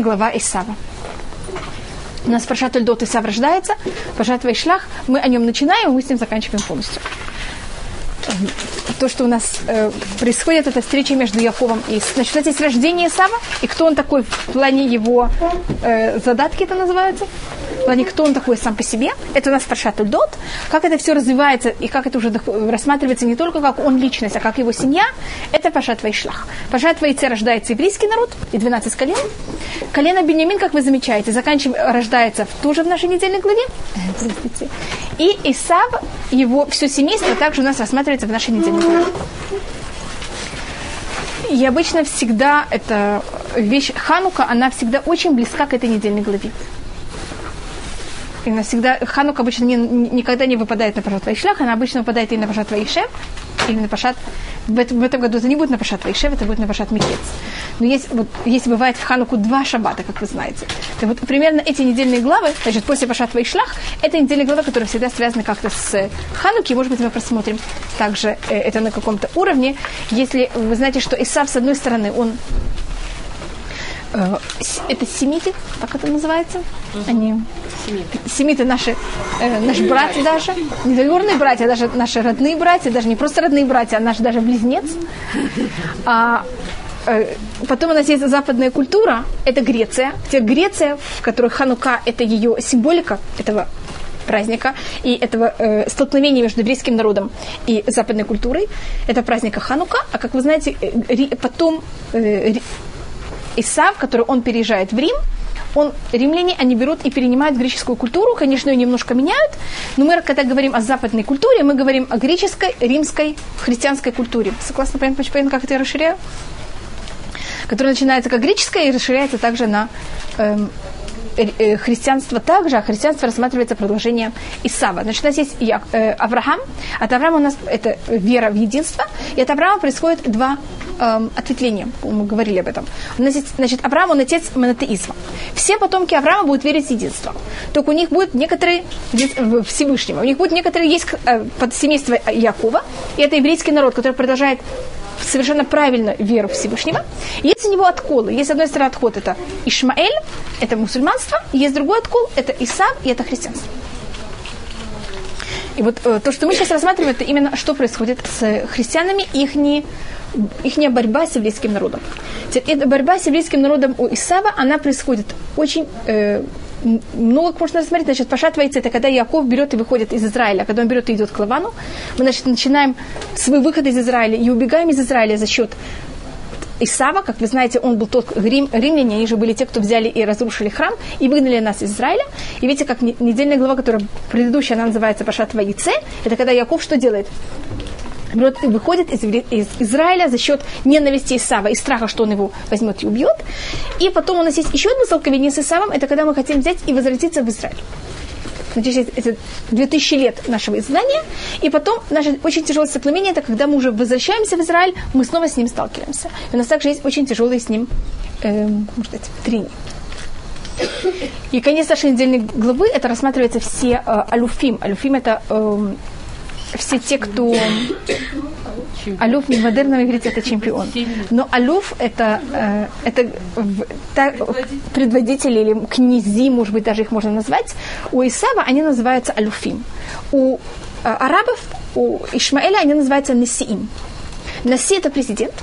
глава Исава. У нас Паршат Ульдот Исав рождается, Паршат Вайшлах, мы о нем начинаем, мы с ним заканчиваем полностью. То, что у нас э, происходит, это встреча между Яковом и... Значит, это есть рождение Исава, и кто он такой в плане его э, задатки это называется, плане кто он такой сам по себе. Это у нас Паршат Ульдот. Как это все развивается, и как это уже рассматривается не только как он личность, а как его семья, это Паршат Вайшлах. Паршат Вайце рождается еврейский народ, и 12 колен. Колено Бенямин, как вы замечаете, заканчивается, рождается тоже в нашей недельной главе. И Исав, его все семейство также у нас рассматривается в нашей недельной главе. И обычно всегда эта вещь Ханука, она всегда очень близка к этой недельной главе. И всегда Ханук обычно не, никогда не выпадает на Пашат Вайшлах, она обычно выпадает и на Пашат Вайшев, или на Пашат... В этом, в этом году это не будет на Пашат Вайшев, это будет на Пашат Микец. Но есть, вот, если бывает в Хануку два шаббата, как вы знаете, то вот примерно эти недельные главы, значит, после Пашат Вайшлах, это недельные главы, которые всегда связаны как-то с Хануки, может быть, мы просмотрим также э, это на каком-то уровне. Если вы знаете, что Исав, с одной стороны, он это семиты, как это называется? Они семиты. семиты наши, э, наши братья даже, не двоюродные братья, даже наши родные братья, даже не просто родные братья, а наши даже близнец. А, э, потом у нас есть западная культура, это Греция. Теперь Греция, в которой Ханука это ее символика этого праздника и этого э, столкновения между еврейским народом и западной культурой. Это праздника Ханука. А как вы знаете, э, потом э, Исав, который он переезжает в Рим, он, римляне, они берут и перенимают греческую культуру, конечно, ее немножко меняют, но мы, когда говорим о западной культуре, мы говорим о греческой, римской, христианской культуре. Согласно, понятно, понятно как это я расширяю? Которая начинается как греческая и расширяется также на эм, Э, э, христианство также, а христианство рассматривается продолжением Исава. Значит, у нас есть э, Авраам. От Авраама у нас это вера в единство. И от Авраама происходит два эм, ответвления. Мы говорили об этом. Значит, Авраам, он отец монотеизма. Все потомки Авраама будут верить в единство. Только у них будет некоторые Всевышнего. У них будет некоторые есть под семейство Якова. И это еврейский народ, который продолжает совершенно правильно веру Всевышнего. Есть у него отколы. Есть, с одной стороны, отход это Ишмаэль, это мусульманство, есть другой откол, это Исав, и это христианство. И вот э, то, что мы сейчас рассматриваем, это именно что происходит с христианами, их не их борьба с еврейским народом. Эта борьба с еврейским народом у Исава, она происходит очень э, много можно рассмотреть. Значит, пошатывается это когда Яков берет и выходит из Израиля, когда он берет и идет к Лавану. Мы, значит, начинаем свой выход из Израиля и убегаем из Израиля за счет Исава, как вы знаете, он был тот рим, римляне, они же были те, кто взяли и разрушили храм, и выгнали нас из Израиля. И видите, как недельная глава, которая предыдущая, она называется Пашат Ваице, это когда Яков что делает? Берет выходит из, из Израиля за счет ненависти Исава и страха, что он его возьмет и убьет. И потом у нас есть еще одно столкновение с Исавом, это когда мы хотим взять и возвратиться в Израиль. Значит, это 2000 лет нашего изгнания, и потом наше очень тяжелое столкновение, это когда мы уже возвращаемся в Израиль, мы снова с ним сталкиваемся. И у нас также есть очень тяжелые с ним, эм, может сказать, трени. И конец нашей недельной главы, это рассматривается все э, алюфим. Алюфим это э, все те, кто... Алюф в модерном иврите это чемпион. Но алюф это, э, это та, предводители или князи, может быть, даже их можно назвать. У Исава они называются алюфим. У э, арабов, у Ишмаэля они называются насиим. Наси это президент,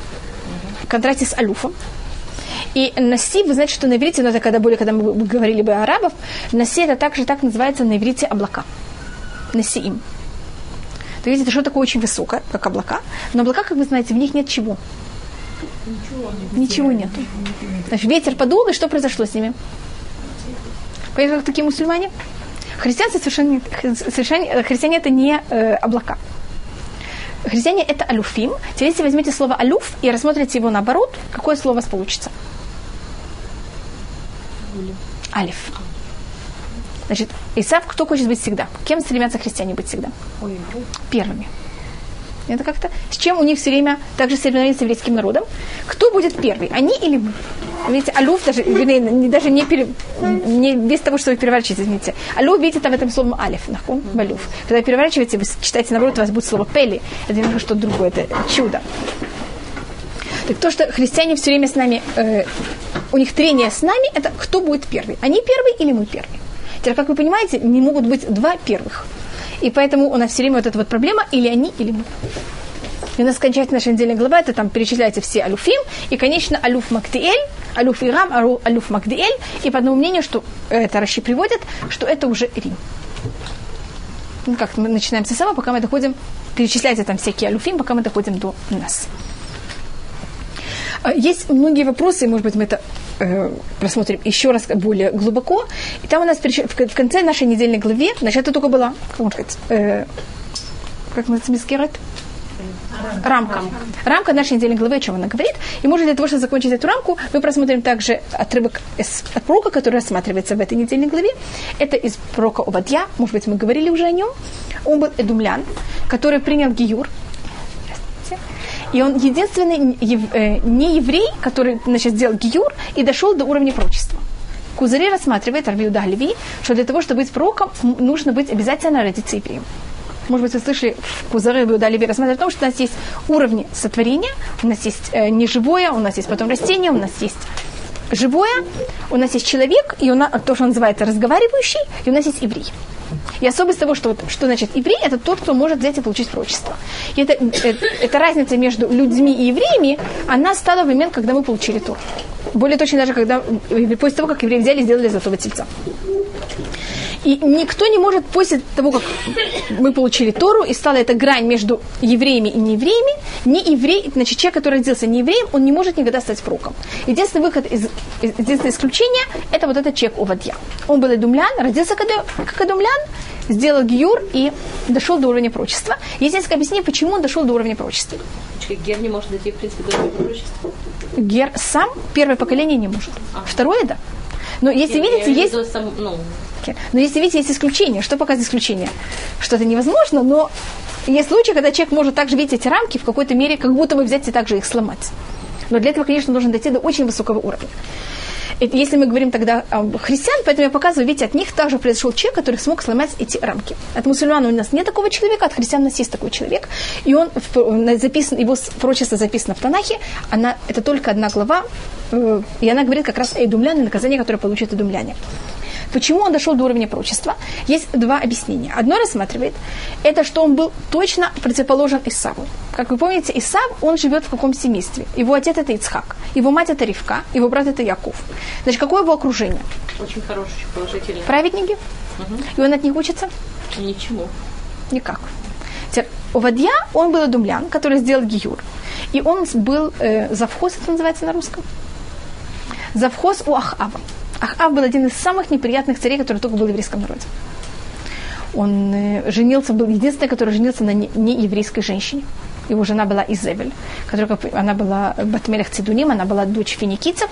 в контрасте с алюфом. И наси, вы знаете, что на иврите, но это когда были, когда мы говорили бы о арабов, наси это также так называется на иврите облака. Насиим. То есть это что такое очень высокое, как облака. Но облака, как вы знаете, в них нет чего. Ничего, нет. Значит, ветер подул, и что произошло с ними? Поэтому такие мусульмане. Христианцы совершенно, совершенно христиане это не э, облака. Христиане это алюфим. Теперь, если возьмете слово алюф и рассмотрите его наоборот, какое слово у вас получится? Алиф. Значит, Исав кто хочет быть всегда? Кем стремятся христиане быть всегда? Первыми. Это как-то... С чем у них все время также соревнования с еврейским народом? Кто будет первый? Они или мы? Видите, алюф даже, вернее, даже не, пере, не без того, что вы переворачиваете, извините. Алюф, видите, там в этом словом алиф, нахун, балюф. Когда вы переворачиваете, вы читаете наоборот, у вас будет слово пели. Это немножко что-то другое, это чудо. Так то, что христиане все время с нами, э, у них трение с нами, это кто будет первый? Они первый или мы первый? Теперь, как вы понимаете, не могут быть два первых. И поэтому у нас все время вот эта вот проблема, или они, или мы. И у нас кончается наша недельная глава, это там перечисляются все алюфим, и, конечно, алюф Мактиэль, алюф Ирам, алюф Магдиэль, и по одному мнению, что это Раши приводит, что это уже Рим. Ну, как мы начинаем с самого, пока мы доходим, перечисляйте там всякие алюфим, пока мы доходим до нас. А, есть многие вопросы, может быть, мы это э, просмотрим еще раз более глубоко. И там у нас в конце нашей недельной главе, значит, это только была, как можно сказать, э, как называется, мискерет? Рамка. Рамка нашей недельной главы, о чем она говорит. И, может, для того, чтобы закончить эту рамку, мы просмотрим также отрывок из, от пророка, который рассматривается в этой недельной главе. Это из пророка Обадья. Может быть, мы говорили уже о нем. Он был эдумлян, который принял Гиюр. И он единственный э, не еврей, который значит, сделал гиюр и дошел до уровня прочества. Кузари рассматривает, Арбиуда Леви, что для того, чтобы быть пророком, нужно быть обязательно родиться евреем. Может быть, вы слышали в Кузаре Иуда Леви рассматривать о том, что у нас есть уровни сотворения, у нас есть э, неживое, у нас есть потом растение, у нас есть живое, у нас есть человек, и у нас, то, что называется разговаривающий, и у нас есть еврей. И особенность того, что, что значит еврей, это тот, кто может взять и получить прочество. И это, это, это разница между людьми и евреями, она стала в момент, когда мы получили Тур. Более точно даже, когда, после того, как евреи взяли и сделали золотого тельца. И никто не может после того, как мы получили Тору, и стала эта грань между евреями и неевреями, не еврей, значит, человек, который родился не евреем, он не может никогда стать пророком. Единственный выход, из, единственное исключение, это вот этот человек Увадья. Он был эдумлян, родился как эдумлян, сделал гиюр и дошел до уровня прочества. Есть несколько объяснений, почему он дошел до уровня прочества. Гер не может дойти, в принципе, до уровня прочества? Гер сам первое поколение не может. А. Второе, да. Но если я, видите, есть... Сам, ну, но если видите, есть исключение. Что показывает исключение? Что это невозможно, но есть случаи, когда человек может также видеть эти рамки в какой-то мере, как будто бы взять и также их сломать. Но для этого, конечно, нужно дойти до очень высокого уровня. Если мы говорим тогда о христиан, поэтому я показываю, видите, от них также произошел человек, который смог сломать эти рамки. От мусульман у нас нет такого человека, от христиан у нас есть такой человек. И он записан, его прочество записано в Танахе, она, это только одна глава, э, и она говорит как раз о идумляне, наказание, которое получит идумляне. Почему он дошел до уровня пророчества? Есть два объяснения. Одно рассматривает, это что он был точно противоположен Исаву. Как вы помните, Исав, он живет в каком семействе? Его отец это Ицхак, его мать это Ривка, его брат это Яков. Значит, какое его окружение? Очень хорошее, положительное. Праведники? Угу. И он от них учится? Ничего. Никак. Теперь, Овадья, он был думлян, который сделал гиюр. И он был э, завхоз, это называется на русском. Завхоз у Ахава. Ахав был один из самых неприятных царей, который только был в еврейском народе. Он э, женился, был единственный, который женился на нееврейской женщине. Его жена была Изевель, которая, она была Батмелях Цидуним, она была дочь финикийцев.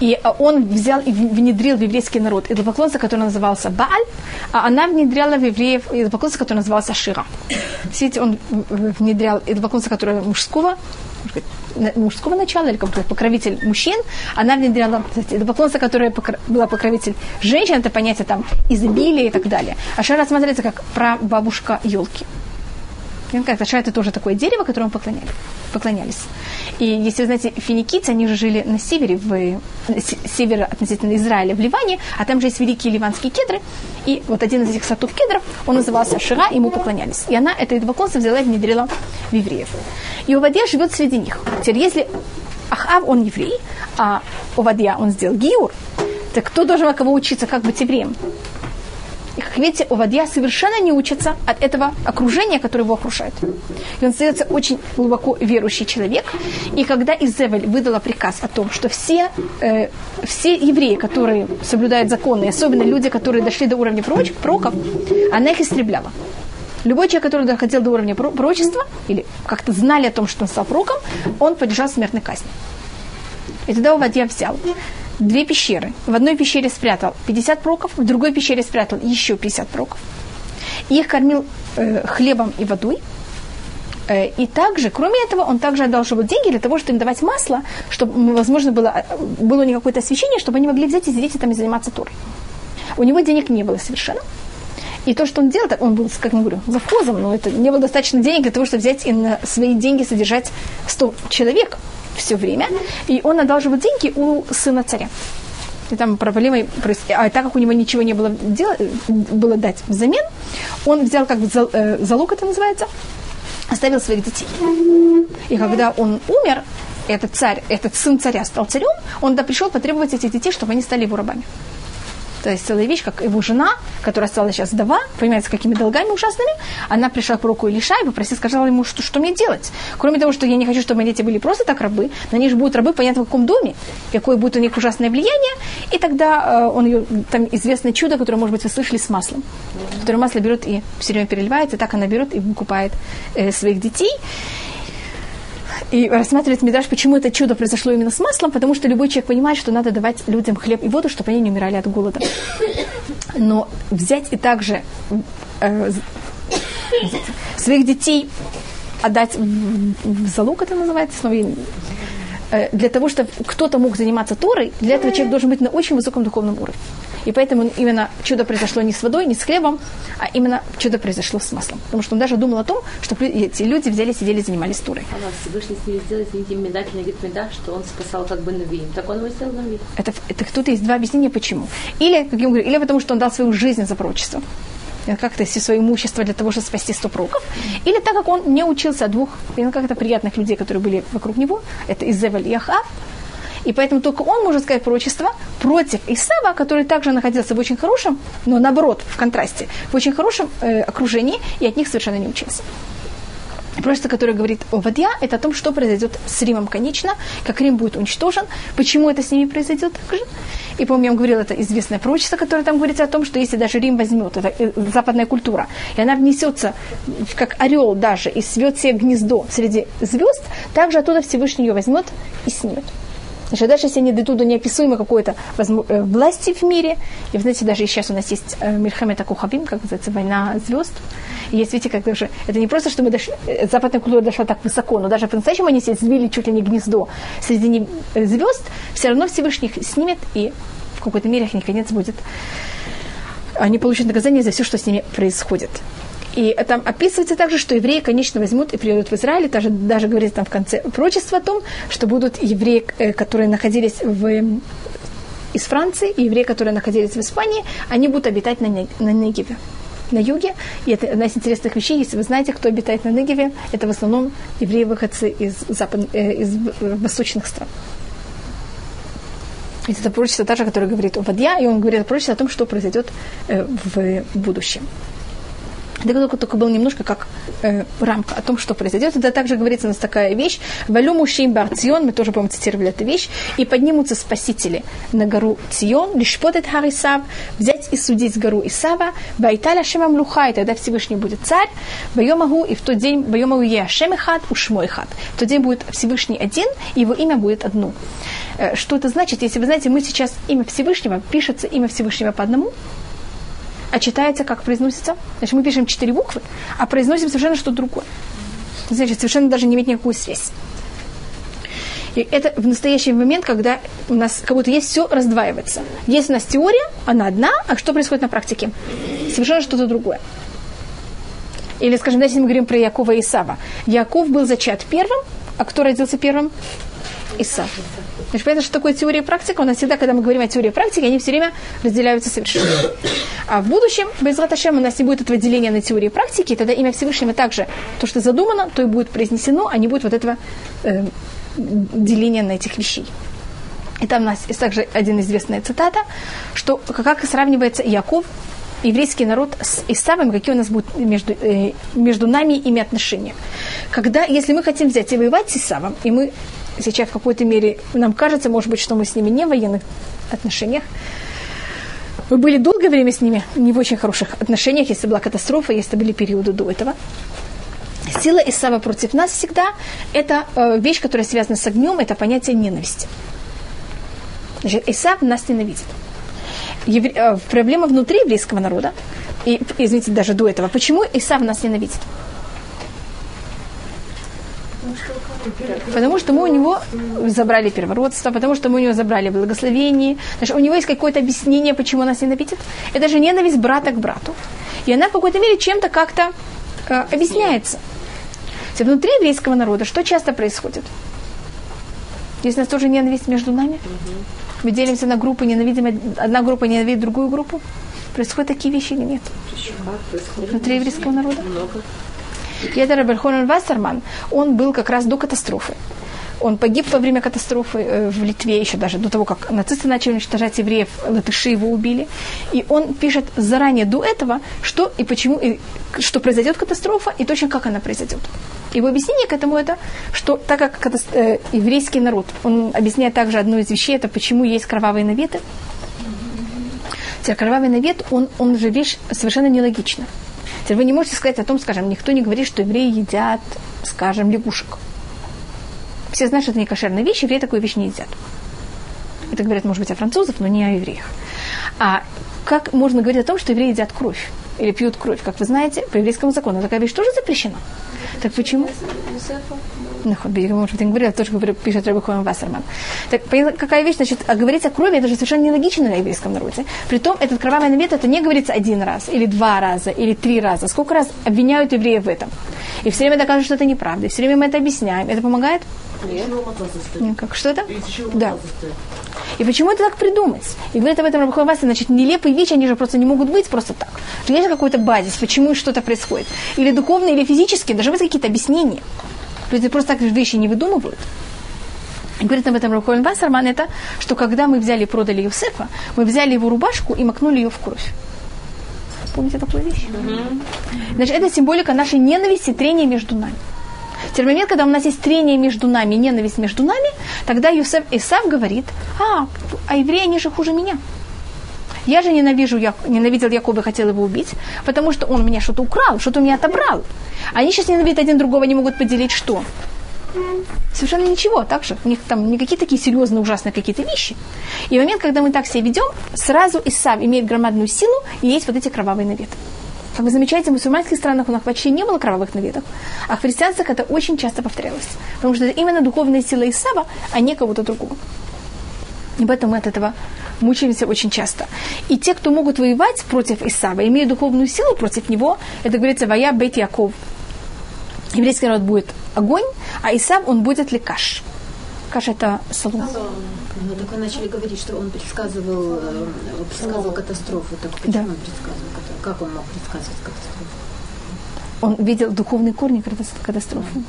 И а, он взял и внедрил в еврейский народ идолопоклонство, которое назывался Бааль, а она внедряла в евреев идолопоклонство, которое назывался Шира. Все он внедрял идолопоклонство, которое мужского, мужского начала, или как покровитель мужчин, она внедряла идолопоклонство, которое была покровитель женщин, это понятие там изобилия и так далее. А Шира рассматривается как прабабушка елки. Как Таша это тоже такое дерево, которому поклонялись. поклонялись. И если вы знаете, финикийцы, они же жили на севере, в севере относительно Израиля, в Ливане, а там же есть великие ливанские кедры. И вот один из этих сортов кедров, он назывался Шира, ему поклонялись. И она это идолопоклонство взяла и внедрила в евреев. И Увадья живет среди них. Теперь, если Ахав, он еврей, а Увадья, он сделал Гиур, так кто должен кого учиться, как быть евреем? И, как видите, Овадья совершенно не учится от этого окружения, которое его окружает. И он остается очень глубоко верующий человек. И когда Изевель выдала приказ о том, что все, э, все евреи, которые соблюдают законы, особенно люди, которые дошли до уровня пророков, она их истребляла. Любой человек, который доходил до уровня пророчества, или как-то знали о том, что он стал пророком, он подлежал смертной казни. И тогда Увадья взял две пещеры. В одной пещере спрятал 50 проков, в другой пещере спрятал еще 50 проков. И их кормил э, хлебом и водой. Э, и также, кроме этого, он также одалживал деньги для того, чтобы им давать масло, чтобы, возможно, было, э, было у них какое-то освещение, чтобы они могли взять и сидеть и там и заниматься турой. У него денег не было совершенно. И то, что он делал, он был, как я говорю, завхозом, но это не было достаточно денег для того, чтобы взять и на свои деньги содержать 100 человек все время. И он одалживал деньги у сына царя. И там проблема, а так как у него ничего не было, дела, было дать взамен, он взял как э, залог, это называется, оставил своих детей. И когда он умер, этот царь, этот сын царя стал царем, он да пришел потребовать этих детей, чтобы они стали его рабами. То есть целая вещь, как его жена, которая стала сейчас вдова, понимаете, с какими долгами ужасными, она пришла к пророку Илиша и попросила, сказала ему, что, что мне делать. Кроме того, что я не хочу, чтобы мои дети были просто так рабы, но они же будут рабы, понятно, в каком доме, какое будет у них ужасное влияние. И тогда э, он ее, там известное чудо, которое, может быть, вы слышали, с маслом. Которое масло берет и все время переливается, и так она берет и выкупает э, своих детей. И рассматривает Мидраш, почему это чудо произошло именно с маслом, потому что любой человек понимает, что надо давать людям хлеб и воду, чтобы они не умирали от голода. Но взять и также э, своих детей отдать в, залог, это называется, снова э, для того, чтобы кто-то мог заниматься Торой, для этого человек должен быть на очень высоком духовном уровне. И поэтому именно чудо произошло не с водой, не с хлебом, а именно чудо произошло с маслом. Потому что он даже думал о том, что эти люди взяли, сидели, занимались турой. А вас Всевышний с ними сделал, извините, медательный говорит меда, что он спасал как бы Навиим. Так он его сделал Навиим. Это, это тут есть два объяснения, почему. Или, как я говорю, или потому что он дал свою жизнь за пророчество как-то все свое имущество для того, чтобы спасти сто пророков, или так как он не учился от двух, как-то приятных людей, которые были вокруг него, это Изевель и Ахав, и поэтому только он может сказать пророчество против Исава, который также находился в очень хорошем, но наоборот, в контрасте, в очень хорошем э, окружении, и от них совершенно не учился. Пророчество, которое говорит о Вадья, это о том, что произойдет с Римом конечно, как Рим будет уничтожен, почему это с ними произойдет также. И, помню, я вам говорила, это известное пророчество, которое там говорится о том, что если даже Рим возьмет, это э, западная культура, и она внесется, как орел даже, и свет себе гнездо среди звезд, также оттуда Всевышний ее возьмет и снимет. Значит, даже если они дойдут до неописуемой какой-то э, власти в мире, и вы знаете, даже сейчас у нас есть э, Мирхамета Кухабим, как называется, война звезд, и есть, видите, как даже, это не просто, что мы дошли, э, западная культура дошла так высоко, но даже по-настоящему они себе свили чуть ли не гнездо среди звезд, все равно Всевышний их снимет, и в какой-то мере их наконец будет, они получат наказание за все, что с ними происходит. И там описывается также, что евреи, конечно, возьмут и приедут в Израиль. Даже, даже говорится там в конце прочество о том, что будут евреи, э, которые находились в, из Франции, и евреи, которые находились в Испании, они будут обитать на, на Негеве на юге. И это одна из интересных вещей. Если вы знаете, кто обитает на Негеве, это в основном евреи-выходцы из, запад, э, из восточных стран. Это пророчество также, которое говорит о Вадья, и он говорит пророчество о том, что произойдет э, в будущем. Это только, только был немножко как э, рамка о том, что произойдет. Это также говорится у нас такая вещь. Валю мужчин бар Цион, мы тоже, по-моему, цитировали эту вещь. И поднимутся спасители на гору Цион, лишь подет Харисав, взять и судить гору Исава, Байталя Шемам Луха, и тогда Всевышний будет царь, Байомагу, и в тот день Байомагу Е Шемехат, Ушмойхат. В тот день будет Всевышний один, и его имя будет одно. Э, что это значит? Если вы знаете, мы сейчас имя Всевышнего, пишется имя Всевышнего по одному, а читается, как произносится. Значит, мы пишем четыре буквы, а произносим совершенно что-то другое. Значит, совершенно даже не имеет никакую связь. И это в настоящий момент, когда у нас как будто есть все раздваивается. Есть у нас теория, она одна, а что происходит на практике? Совершенно что-то другое. Или, скажем, если мы говорим про Якова и Исава. Яков был зачат первым, а кто родился первым? Исав. Значит, понятно, что такое теория и практика. У нас всегда, когда мы говорим о теории и практике, они все время разделяются совершенно. А в будущем, без Раташем, у нас не будет этого деления на теории и практики, и тогда имя Всевышнего также, то, что задумано, то и будет произнесено, а не будет вот этого э, деления на этих вещей. И там у нас есть также один известная цитата, что как сравнивается Яков, еврейский народ с Исавом, какие у нас будут между, э, между нами ими отношения. Когда, если мы хотим взять и воевать с Исавом, и мы сейчас в какой-то мере нам кажется, может быть, что мы с ними не в военных отношениях. Мы были долгое время с ними не в очень хороших отношениях, если была катастрофа, если были периоды до этого. Сила Исава против нас всегда – это э, вещь, которая связана с огнем, это понятие ненависти. Значит, Исав нас ненавидит. Евре... Э, проблема внутри еврейского народа, и, извините, даже до этого. Почему Исав нас ненавидит? Потому что мы у него забрали первородство, потому что мы у него забрали благословение. Значит, у него есть какое-то объяснение, почему нас ненавидит. Это же ненависть брата к брату. И она в какой-то мере чем-то как-то э, объясняется. Внутри еврейского народа что часто происходит? Есть у нас тоже ненависть между нами. Мы делимся на группы, ненавидим одна группа ненавидит другую группу. Происходят такие вещи или нет? Внутри еврейского народа? Много. И это Раберхонен Вассерман, он был как раз до катастрофы. Он погиб во время катастрофы э, в Литве, еще даже до того, как нацисты начали уничтожать евреев, латыши его убили. И он пишет заранее до этого, что и почему, и что произойдет катастрофа, и точно как она произойдет. Его объяснение к этому это, что так как э, еврейский народ, он объясняет также одну из вещей, это почему есть кровавые наветы. Теперь кровавый навет, он, он же вещь совершенно нелогична. Теперь вы не можете сказать о том, скажем, никто не говорит, что евреи едят, скажем, лягушек. Все знают, что это не кошерная вещь, евреи такую вещь не едят. Это говорят, может быть, о французах, но не о евреях. А как можно говорить о том, что евреи едят кровь? Или пьют кровь? Как вы знаете, по еврейскому закону такая вещь тоже запрещена. Так почему? Может быть, я говорила, тоже пишет Рабихоем Вассерман. Так какая вещь, значит, а говорить о крови, это же совершенно нелогично на еврейском народе. Притом, этот кровавый навет, это не говорится один раз, или два раза, или три раза. Сколько раз обвиняют евреев в этом? И все время доказывают, что это неправда. И все время мы это объясняем. Это помогает? Нет. Как, что это? Да. И почему это так придумать? И говорит об этом Рабхой Васи, значит, нелепые вещи, они же просто не могут быть просто так. Есть какой-то базис, почему что-то происходит. Или духовные, или физические, должны быть какие-то объяснения. Люди просто так вещи не выдумывают. И говорит об этом Рабхой Вассерман, это, что когда мы взяли и продали Юсефа, мы взяли его рубашку и макнули ее в кровь. Помните такую вещь? Mm-hmm. Значит, это символика нашей ненависти, трения между нами. В момент, когда у нас есть трение между нами, ненависть между нами, тогда Юсеф Исав говорит, а, а евреи, они же хуже меня. Я же ненавижу, я, ненавидел Якова и хотел его убить, потому что он меня что-то украл, что-то у меня отобрал. Они сейчас ненавидят один другого, не могут поделить что? Совершенно ничего, так же. У них там никакие такие серьезные, ужасные какие-то вещи. И в момент, когда мы так себя ведем, сразу Исав имеет громадную силу, и есть вот эти кровавые наветы. Как вы замечаете, в мусульманских странах у нас почти не было кровавых наветов, а в христианствах это очень часто повторялось. Потому что это именно духовная сила Исава, а не кого-то другого. И поэтому мы от этого мучаемся очень часто. И те, кто могут воевать против Исава, имеют духовную силу против него, это говорится «Вая бет Яков». Еврейский народ будет огонь, а Исав, он будет лекаш. Каш – это солома. Ну, так вы начали говорить, что он предсказывал, э, предсказывал катастрофу. Так почему да. он предсказывал? Как он мог предсказывать катастрофу? Он видел духовные корни катастрофы. Если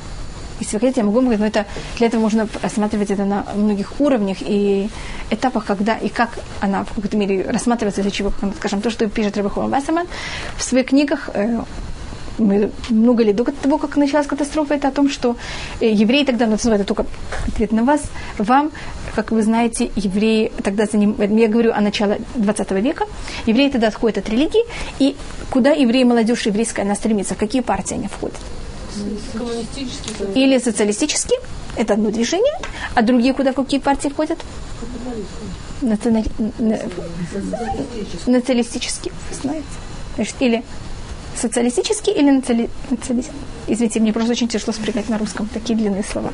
вы хотите, я могу говорить, но это, для этого можно рассматривать это на многих уровнях и этапах, когда и как она в какой-то мере рассматривается, для чего, скажем, то, что пишет Рабахова Вассаман в своих книгах, э, мы много лет до того, как началась катастрофа, это о том, что э, евреи тогда, ну, это только ответ на вас, вам, как вы знаете, евреи тогда за ним, я говорю о начале 20 века, евреи тогда отходят от религии, и куда евреи, молодежь еврейская, она стремится, в какие партии они входят? Или социалистические, это одно движение, а другие куда, в какие партии входят? Национали... Националистические, знаете. Значит, или социалистический или наци... националист? Извините, мне просто очень тяжело спрягать на русском такие длинные слова.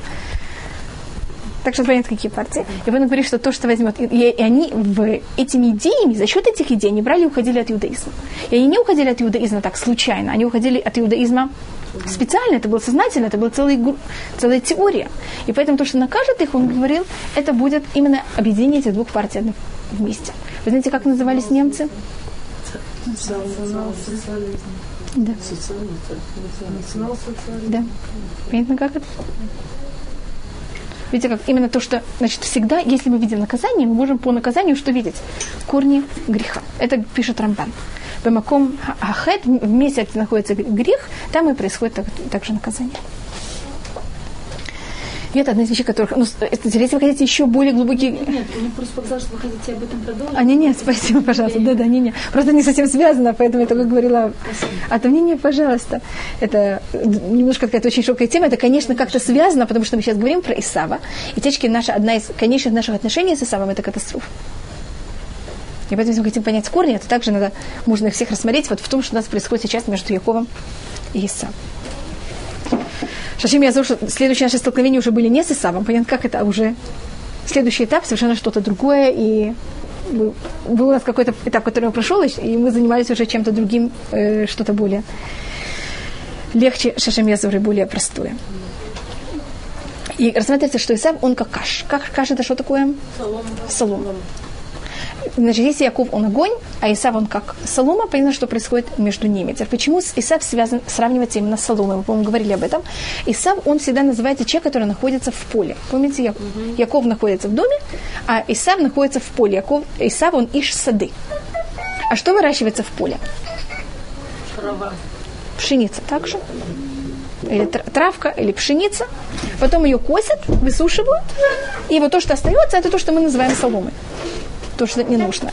Так что понятно, какие партии. И он говорит, что то, что возьмет... И, и они в этими идеями, за счет этих идей, они брали и уходили от иудаизма. И они не уходили от иудаизма так случайно, они уходили от иудаизма специально, это было сознательно, это была целая, теория. И поэтому то, что накажет их, он говорил, это будет именно объединение этих двух партий вместе. Вы знаете, как назывались немцы? Да. Да. Понятно, как это? Видите, как именно то, что, значит, всегда, если мы видим наказание, мы можем по наказанию что видеть? Корни греха. Это пишет Рамбан. Бамаком Ахет, в месте, где находится грех, там и происходит так, также наказание. И это одна из вещей, которых... Ну, если вы хотите еще более глубокие... Нет, нет, мне просто показалось, что вы хотите об этом продолжить. А, нет, нет, спасибо, пожалуйста. Да, да, не, не. Просто не совсем связано, поэтому я только говорила... Спасибо. А то не, не, пожалуйста. Это немножко какая-то очень широкая тема. Это, конечно, как-то связано, потому что мы сейчас говорим про Исава. И течки наша, одна из конечных наших отношений с Исавом – это катастрофа. И поэтому, если мы хотим понять корни, это также надо, можно их всех рассмотреть вот в том, что у нас происходит сейчас между Яковом и Исавом. Шашим я что следующие наши столкновения уже были не с Исавом. Понятно, как это уже следующий этап, совершенно что-то другое, и был у нас какой-то этап, который он прошел, и мы занимались уже чем-то другим, э, что-то более легче, Шашем Язур, более простое. И рассматривается, что Исав, он как каш. Как каш это что такое? Солома. Солома. Значит, если Яков, он огонь, а Исав, он как солома, понятно, что происходит между ними. Теперь, почему Исав связан, сравнивается именно с соломой? Мы, по-моему, говорили об этом. Исав, он всегда называется человек, который находится в поле. Помните, Яков, угу. Яков находится в доме, а Исав находится в поле. Яков, Исав, он иш сады. А что выращивается в поле? Трава. Пшеница также или травка, или пшеница. Потом ее косят, высушивают. И вот то, что остается, это то, что мы называем соломой то, что не нужно.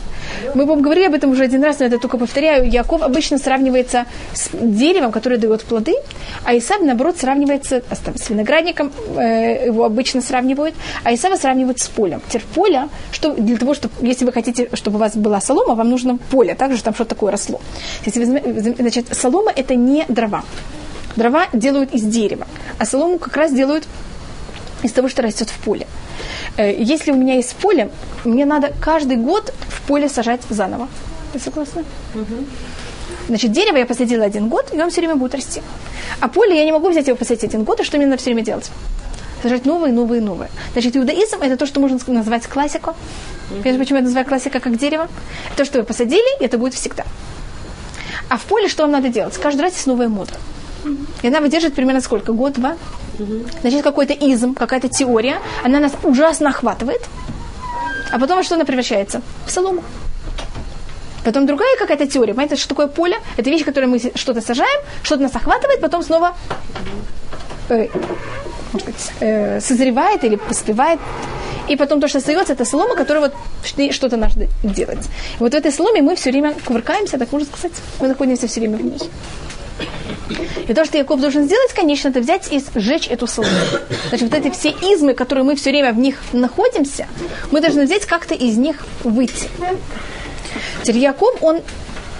Мы вам говорили об этом уже один раз, но это только повторяю. Яков обычно сравнивается с деревом, которое дает плоды, а Исав, наоборот, сравнивается с виноградником, э, его обычно сравнивают, а Исава сравнивают с полем. Теперь поле, что для того, чтобы, если вы хотите, чтобы у вас была солома, вам нужно поле, также там что такое росло. Если значит, солома – это не дрова. Дрова делают из дерева, а солому как раз делают из того, что растет в поле. Э, если у меня есть поле, мне надо каждый год в поле сажать заново. Вы согласны? Угу. Значит, дерево я посадила один год, и он все время будет расти. А поле я не могу взять его посадить один год, и что мне надо все время делать? Сажать новые, новые, новые. Значит, иудаизм – это то, что можно назвать классику. Понимаете, почему я называю классика как дерево? То, что вы посадили, это будет всегда. А в поле что вам надо делать? Каждый раз есть новая мода. И она выдержит примерно сколько? Год-два? Значит, какой-то изм, какая-то теория, она нас ужасно охватывает, а потом что она превращается? В солому. Потом другая какая-то теория. Понимаете, что такое поле? Это вещь, которой мы что-то сажаем, что-то нас охватывает, потом снова э, сказать, э, созревает или поспевает. И потом то, что остается, это солома, которая вот что-то надо делать. И вот в этой соломе мы все время кувыркаемся, так можно сказать. Мы находимся все время в ней. И то, что Яков должен сделать, конечно, это взять и сжечь эту солому. Значит, вот эти все измы, которые мы все время в них находимся, мы должны взять как-то из них выйти. Теперь Яков, он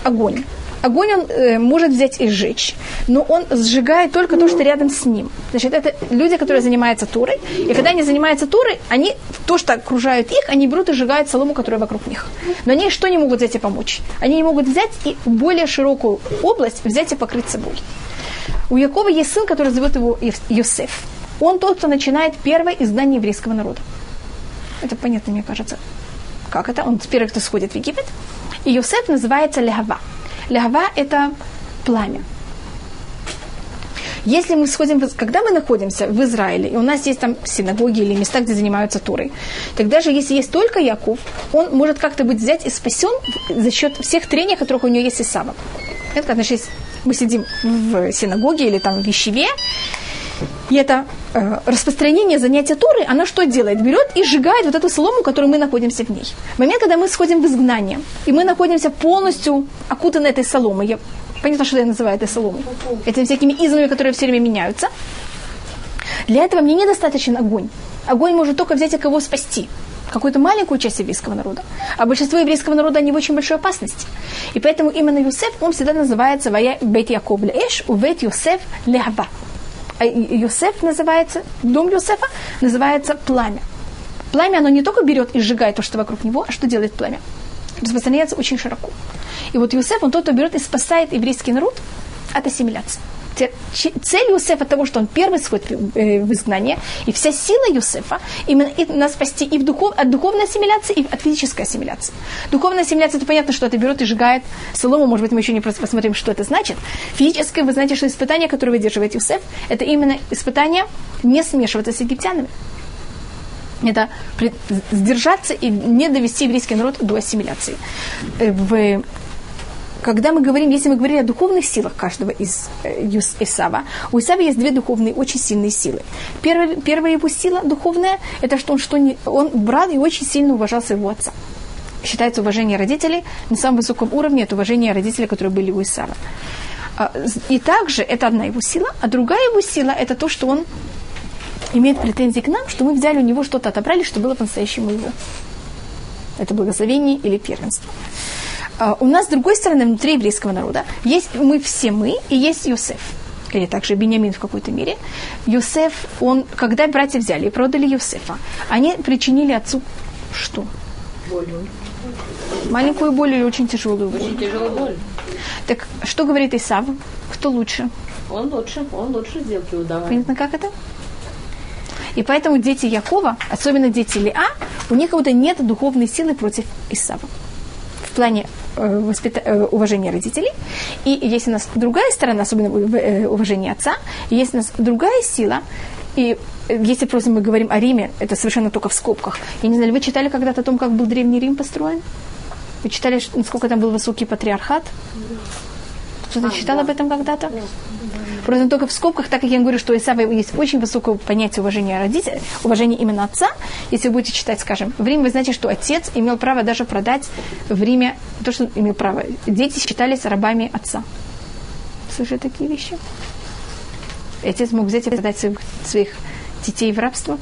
огонь. Огонь он э, может взять и сжечь, но он сжигает только то, что рядом с ним. Значит, это люди, которые занимаются турой, и когда они занимаются турой, они, то, что окружают их, они берут и сжигают солому, которая вокруг них. Но они что не могут взять и помочь? Они не могут взять и более широкую область взять и покрыть собой. У Якова есть сын, который зовут его Йосеф. Он тот, кто начинает первое изгнание еврейского народа. Это понятно, мне кажется. Как это? Он первый, кто сходит в Египет. И Йосеф называется Лехава. Лягва – это пламя. Если мы сходим, когда мы находимся в Израиле, и у нас есть там синагоги или места, где занимаются турой, тогда же, если есть только Яков, он может как-то быть взять и спасен за счет всех трений, которых у него есть и Исава. Это значит, мы сидим в синагоге или там в Ищеве, и это э, распространение занятия Торы, она что делает? Берет и сжигает вот эту солому, которую мы находимся в ней. В момент, когда мы сходим в изгнание, и мы находимся полностью окутаны этой соломой, я, понятно, что я называю этой соломой, этими всякими измами, которые все время меняются, для этого мне недостаточен огонь. Огонь может только взять и кого спасти какую-то маленькую часть еврейского народа. А большинство еврейского народа, они в очень большой опасности. И поэтому именно Юсеф, он всегда называется «Вая бет Яков леэш, увет Юсеф леава». А Йосеф называется, дом Йосефа называется пламя. Пламя, оно не только берет и сжигает то, что вокруг него, а что делает пламя? Распространяется очень широко. И вот Йосеф, он тот, кто берет и спасает еврейский народ от ассимиляции. Цель Юсефа того, что он первый сходит э, в изгнание, и вся сила Юсефа именно и нас спасти и в духов, от духовной ассимиляции, и от физической ассимиляции. Духовная ассимиляция, это понятно, что это берет и сжигает солому, может быть, мы еще не просто посмотрим, что это значит. Физическое, вы знаете, что испытание, которое выдерживает Юсеф, это именно испытание не смешиваться с египтянами. Это сдержаться и не довести еврейский народ до ассимиляции. Э, в когда мы говорим, если мы говорим о духовных силах каждого из э, Исава, у Исава есть две духовные, очень сильные силы. Первая, первая его сила духовная, это что он, что не, он брат и очень сильно уважал своего отца. Считается уважение родителей на самом высоком уровне, это уважение родителей, которые были у Исава. А, и также это одна его сила, а другая его сила это то, что он имеет претензии к нам, что мы взяли у него что-то, отобрали, что было по-настоящему его. Это благословение или первенство. А, у нас, с другой стороны, внутри еврейского народа, есть мы все мы и есть Йосеф. или также Бениамин в какой-то мере, Юсеф, он, когда братья взяли и продали Юсефа, они причинили отцу что? Боль. Маленькую боль или очень тяжелую боль? Очень тяжелую боль. Так что говорит Исав? Кто лучше? Он лучше, он лучше сделки удавал. Понятно, как это? И поэтому дети Якова, особенно дети Лиа, у них как будто нет духовной силы против Исава плане э, воспита- э, уважения родителей. И есть у нас другая сторона, особенно э, уважение отца, и есть у нас другая сила, и если просто мы говорим о Риме, это совершенно только в скобках. Я не знаю, вы читали когда-то о том, как был Древний Рим построен? Вы читали, насколько там был высокий патриархат? Кто-то а, читал да. об этом когда-то? Да. Просто только в скобках, так как я говорю, что у Исава есть очень высокое понятие уважения родителей, уважения именно отца. Если вы будете читать, скажем, в Риме, вы знаете, что отец имел право даже продать в Риме то, что имел право. Дети считались рабами отца. Слышали такие вещи? Отец мог взять и продать своих, своих детей в рабство.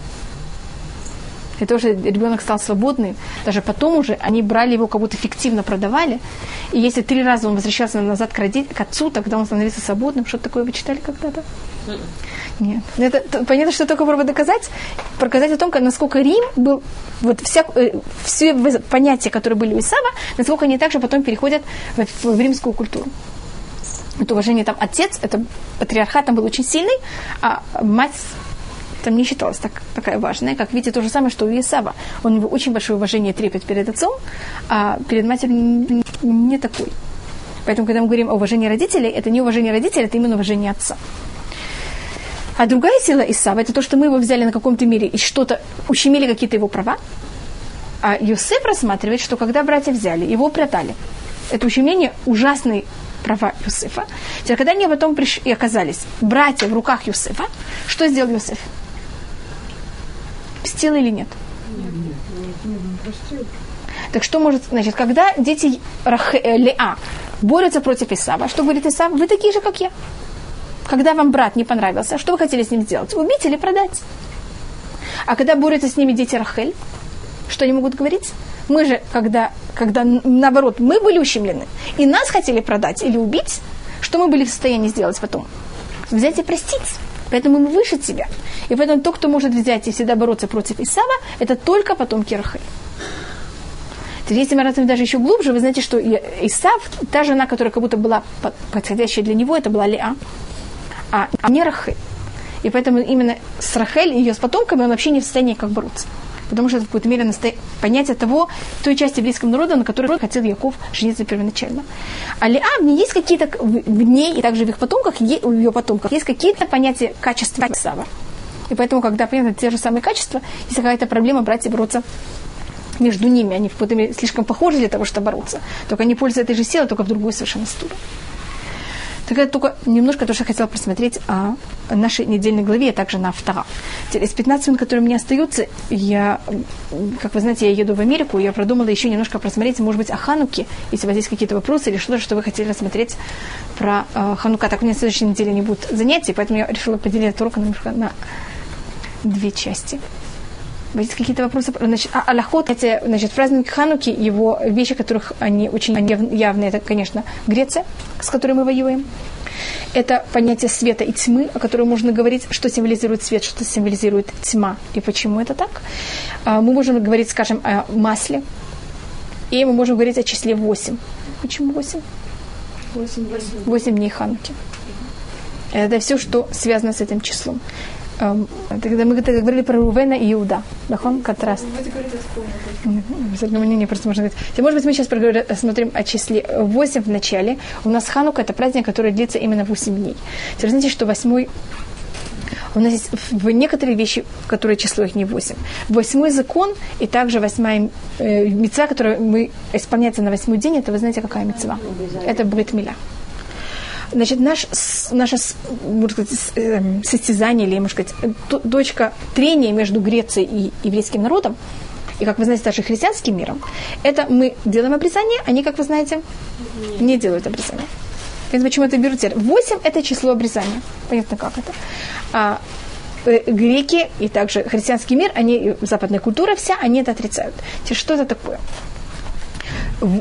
И тоже ребенок стал свободным. Даже потом уже они брали его, как будто фиктивно продавали. И если три раза он возвращался назад к, роди... к отцу, тогда он становился свободным. Что такое вы читали когда-то? Нет. Это, понятно, что только пробовать доказать, показать о том, насколько Рим был, вот вся, э, все понятия, которые были у Исава, насколько они также потом переходят в, в римскую культуру. Это уважение там отец, это патриархат там был очень сильный, а мать там не считалась так, такая важная. Как видите, то же самое, что у Исава. У него очень большое уважение трепет перед отцом, а перед матерью не такой. Поэтому, когда мы говорим о уважении родителей, это не уважение родителей, это именно уважение отца. А другая сила Исава – это то, что мы его взяли на каком-то мире и что-то, ущемили какие-то его права. А Юсеф рассматривает, что когда братья взяли, его продали. Это ущемление ужасной права Юсефа. Теперь, когда они потом пришли и оказались братья в руках Юсефа, что сделал Юсеф? Мстил или нет? Так что может, значит, когда дети Рах, э, Леа борются против Исава, что говорит Исав? Вы такие же, как я. Когда вам брат не понравился, что вы хотели с ним сделать? Убить или продать? А когда борются с ними дети Рахель, что они могут говорить? Мы же, когда, когда наоборот, мы были ущемлены, и нас хотели продать или убить, что мы были в состоянии сделать потом? Взять и простить. Поэтому мы выше тебя. И поэтому тот, кто может взять и всегда бороться против Исава, это только потомки Рахель. Если мы развиваем даже еще глубже, вы знаете, что Исав, та жена, которая как будто была подходящая для него, это была Леа, а не Рахель. И поэтому именно с Рахель и ее с потомками он вообще не в состоянии как бороться. Потому что это в какой-то мере насто... понятие того, той части еврейского народа, на которой хотел Яков жениться первоначально. А Леа, в ней есть какие-то, в ней и также в их потомках, в ее потомках, есть какие-то понятия качества Исава. И поэтому, когда понятно те же самые качества, есть какая-то проблема братья бороться между ними. Они в слишком похожи для того, чтобы бороться. Только они пользуются этой же силой, только в другую совершенно сторону. Это только немножко то, что я хотела просмотреть о нашей недельной главе, а также на автора. Из 15 минут, которые меня остаются, я, как вы знаете, я еду в Америку, я продумала еще немножко просмотреть, может быть, о Хануке, если у вас есть какие-то вопросы или что-то, что вы хотели рассмотреть про э, Ханука. Так у меня в следующей неделе не будет занятий, поэтому я решила поделить этот урок на две части. Есть какие-то вопросы? Значит, а Аллахот, эти, значит, праздник Хануки, его вещи, которых они очень явные, это, конечно, Греция, с которой мы воюем. Это понятие света и тьмы, о котором можно говорить, что символизирует свет, что символизирует тьма и почему это так. А, мы можем говорить, скажем, о масле, и мы можем говорить о числе 8. Почему 8? 8, 8. 8 дней Хануки. Это все, что связано с этим числом. Тогда мы говорили про Рувена и Иуда. Нахон, как раз. Мнение просто можно говорить. Может быть, мы сейчас посмотрим о числе 8 в начале. У нас Ханука – это праздник, который длится именно 8 дней. Теперь знаете, что восьмой у нас есть в некоторые вещи, которые число их не 8. Восьмой закон и также восьмая э, мецва, которая мы исполняется на восьмой день, это вы знаете, какая мецва? Это Брит Миля. Значит, наш, наше, можно сказать, эм, состязание, или, можно сказать, точка трения между Грецией и еврейским народом, и, как вы знаете, даже христианским миром, это мы делаем обрезание, они, как вы знаете, не делают обрезание. Понятно, почему это берут теперь? Восемь – это число обрезания. Понятно, как это. А, э, греки и также христианский мир, они, западная культура вся, они это отрицают. Теперь, что это такое?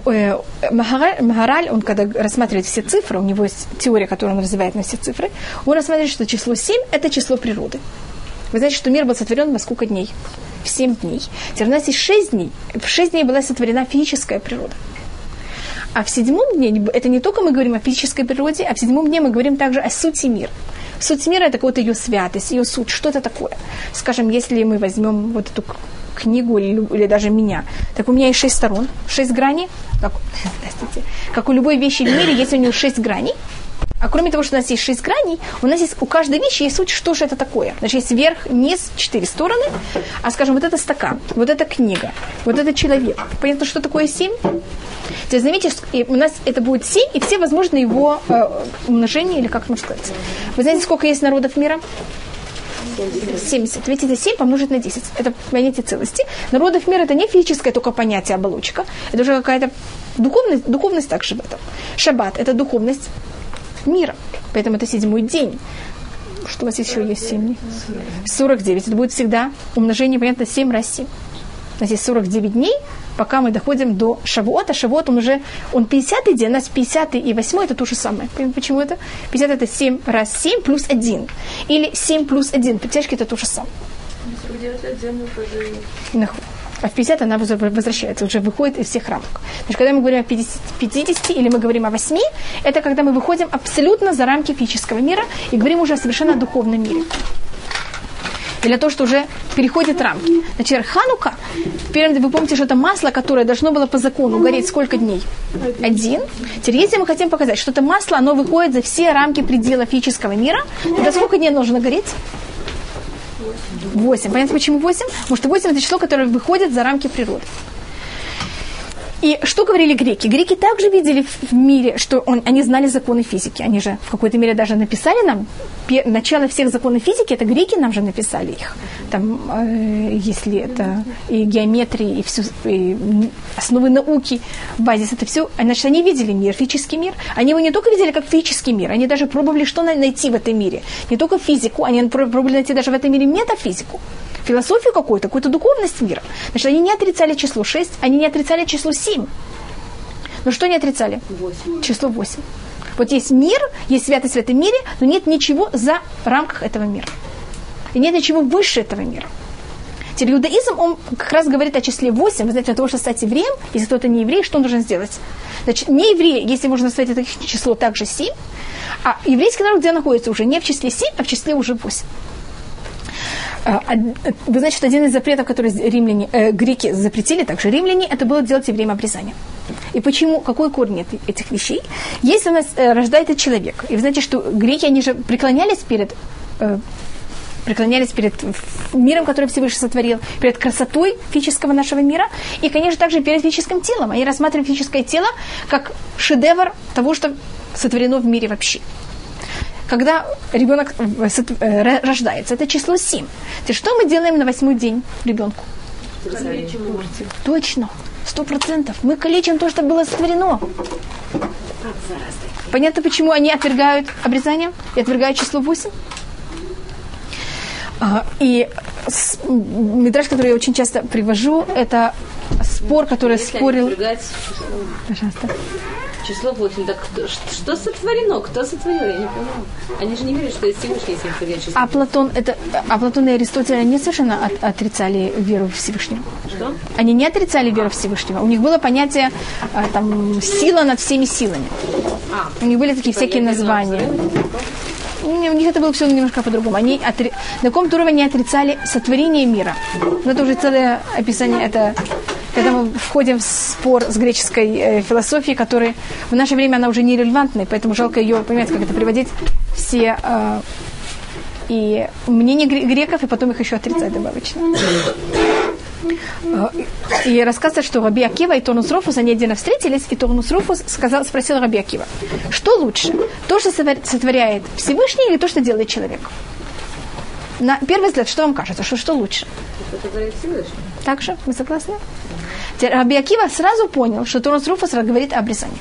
Э, Магараль, он когда рассматривает все цифры, у него есть теория, которую он развивает на все цифры, он рассматривает, что число 7 – это число природы. Вы знаете, что мир был сотворен во сколько дней? В 7 дней. Теперь у нас есть 6 дней. В 6 дней была сотворена физическая природа. А в седьмом дне, это не только мы говорим о физической природе, а в седьмом дне мы говорим также о сути мира. Суть мира – это какая-то ее святость, ее суть. Что это такое? Скажем, если мы возьмем вот эту книгу или, или даже меня, так у меня есть шесть сторон, шесть граней. Как, как у любой вещи в мире есть у нее шесть граней. А кроме того, что у нас есть шесть граней, у нас есть у каждой вещи есть суть, что же это такое. Значит, есть верх, низ, четыре стороны, а скажем, вот это стакан, вот это книга, вот это человек. Понятно, что такое семь? Теперь заметьте, у нас это будет семь, и все возможные его э, умножения, или как можно сказать. Вы знаете, сколько есть народов мира? 70. Ведь это 7 помножить на 10. Это понятие целости. Народов мира это не физическое только понятие оболочка. Это уже какая-то духовность, духовность также в этом. Шаббат – это духовность мира. Поэтому это седьмой день. Что у вас еще есть 7 дней? 49. Это будет всегда умножение, понятно, 7 раз 7. У нас есть 49 дней, пока мы доходим до Шавуота. Шавуот, он уже, он 50 день, у нас 50 и 8 это то же самое. Почему это? 50 это 7 раз 7 плюс 1. Или 7 плюс 1. Притяжки это то же самое. А в 50 она возвращается, уже выходит из всех рамок. Значит, когда мы говорим о 50, 50 или мы говорим о 8, это когда мы выходим абсолютно за рамки физического мира и говорим уже о совершенно духовном мире для того, что уже переходит рамки. Значит, Ханука, вы помните, что это масло, которое должно было по закону гореть сколько дней? Один. Теперь, если мы хотим показать, что это масло, оно выходит за все рамки предела физического мира, тогда сколько дней нужно гореть? Восемь. Понятно, почему восемь? Потому что восемь это число, которое выходит за рамки природы. И что говорили греки? Греки также видели в мире, что он, они знали законы физики. Они же в какой-то мере даже написали нам начало всех законов физики, это греки нам же написали их. Там, э, если это и геометрия, и, всю, и основы науки, базис, это все. Значит, они видели мир, физический мир. Они его не только видели как физический мир, они даже пробовали что найти в этом мире. Не только физику, они пробовали найти даже в этом мире метафизику философию какую-то, какую-то духовность мира. Значит, они не отрицали число 6, они не отрицали число 7. Но что они отрицали? 8. Число 8. Вот есть мир, есть святость в этом мире, но нет ничего за рамках этого мира. И нет ничего выше этого мира. Теперь иудаизм, он как раз говорит о числе 8. Вы знаете, для того, чтобы стать евреем, если кто-то не еврей, что он должен сделать? Значит, не еврей, если можно назвать это число также 7, а еврейский народ где находится уже? Не в числе 7, а в числе уже 8. А, вы знаете, что один из запретов, который римляне, э, греки запретили, также римляне, это было делать евреям обрезание. И почему, какой корень этих вещей? Если у нас э, рождается человек, и вы знаете, что греки, они же преклонялись перед э, преклонялись перед миром, который Всевышний сотворил, перед красотой физического нашего мира, и, конечно, также перед физическим телом. Они рассматривают физическое тело как шедевр того, что сотворено в мире вообще когда ребенок э, э, рождается. Это число 7. То что мы делаем на восьмой день ребенку? Точно. Сто процентов. Мы калечим то, что было сотворено. Понятно, почему они отвергают обрезание и отвергают число 8? А, и метраж, который я очень часто привожу, это спор, который Если спорил... Пожалуйста. Число 8. Так что сотворено? Кто сотворил? Я не понимаю. Они же не верят, что есть Всевышний, если сотворил число. А Платон, это, а Платон и Аристотель не совершенно от, отрицали веру в Всевышнего. Что? Они не отрицали веру в Всевышнего. У них было понятие а, там, сила над всеми силами. А, У них были такие всякие названия. У них это было все немножко по-другому. Они отри... на каком-то уровне отрицали сотворение мира. Но это уже целое описание, это когда мы входим в спор с греческой э, философией, которая в наше время она уже не релевантная, поэтому жалко ее, понимаете, как это приводить все э, и мнение греков, и потом их еще отрицать добавочно. Э, и рассказывается, что Раби Акива и Тонус Руфус, они отдельно встретились, и Тонус Руфус сказал, спросил Раби Акива, что лучше, то, что сотворяет Всевышний, или то, что делает человек? На первый взгляд, что вам кажется, что, что лучше? Так же, вы согласны? Раби Акива сразу понял, что Торос Руфус говорит о обрезании.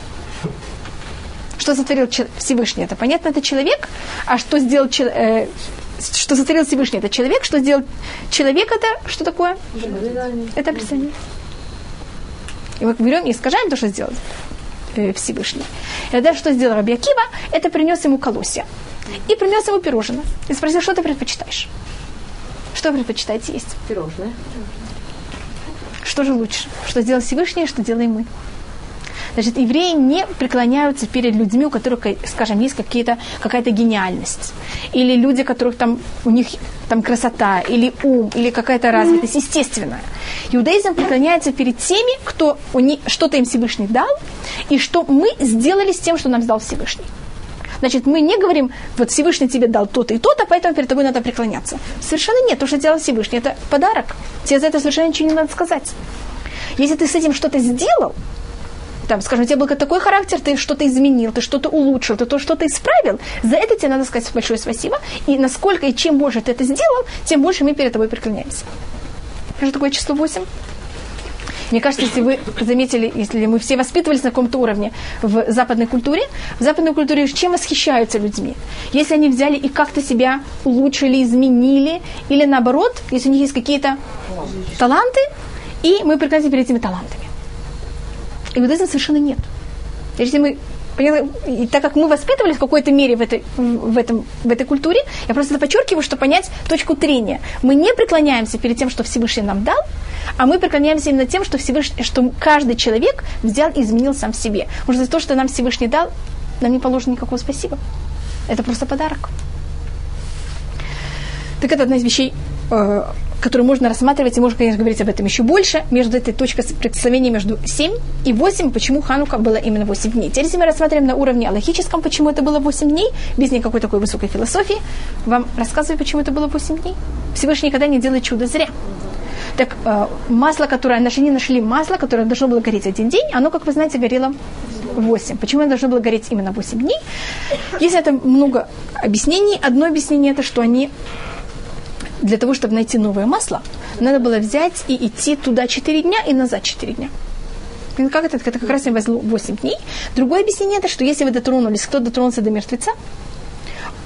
Что сотворил Всевышний? Это понятно, это человек. А что сделал э, что сотворил Всевышний? Это человек. Что сделал человек? Это что такое? Это обрезание. И мы берем и скажем то, что сделал э, Всевышний. И тогда что сделал Раби Акива? Это принес ему колосья. И принес ему пирожное. И спросил, что ты предпочитаешь? Что вы предпочитаете есть? Пирожное. Что же лучше? Что сделал Всевышний, что делаем мы? Значит, евреи не преклоняются перед людьми, у которых, скажем, есть какие-то, какая-то гениальность. Или люди, которых там, у них там красота, или ум, или какая-то развитость, естественная. Иудаизм преклоняется перед теми, кто у них, что-то им Всевышний дал, и что мы сделали с тем, что нам дал Всевышний. Значит, мы не говорим, вот Всевышний тебе дал то-то и то-то, поэтому перед тобой надо преклоняться. Совершенно нет. То, что сделал Всевышний, это подарок. Тебе за это совершенно ничего не надо сказать. Если ты с этим что-то сделал, там, скажем, у тебя был такой характер, ты что-то изменил, ты что-то улучшил, ты то что-то исправил, за это тебе надо сказать большое спасибо. И насколько и чем больше ты это сделал, тем больше мы перед тобой преклоняемся. Что такое число 8? Мне кажется, если вы заметили, если мы все воспитывались на каком-то уровне в западной культуре, в западной культуре чем восхищаются людьми? Если они взяли и как-то себя улучшили, изменили, или наоборот, если у них есть какие-то таланты, и мы прекрасно перед этими талантами. И вот этого совершенно нет. Если мы и так как мы воспитывались в какой-то мере в этой, в, этом, в этой культуре, я просто подчеркиваю, чтобы понять точку трения. Мы не преклоняемся перед тем, что Всевышний нам дал, а мы преклоняемся именно тем, что, Всевышний, что каждый человек взял и изменил сам себе. Может, за то, что нам Всевышний дал, нам не положено никакого спасибо. Это просто подарок. Так это одна из вещей, э, которую можно рассматривать, и можно, конечно, говорить об этом еще больше, между этой точкой соприкосновения между 7 и 8, почему Ханука было именно 8 дней. Теперь, если мы рассматриваем на уровне аллахическом, почему это было 8 дней, без никакой такой высокой философии, вам рассказываю, почему это было 8 дней. Всевышний никогда не делает чудо зря. Так э, масло, которое не нашли масло, которое должно было гореть один день, оно, как вы знаете, горело 8. Почему оно должно было гореть именно 8 дней? Есть это много объяснений. Одно объяснение это, что они для того, чтобы найти новое масло, надо было взять и идти туда 4 дня и назад 4 дня. Как это? Это как раз не возло 8 дней. Другое объяснение это, что если вы дотронулись, кто дотронулся до мертвеца,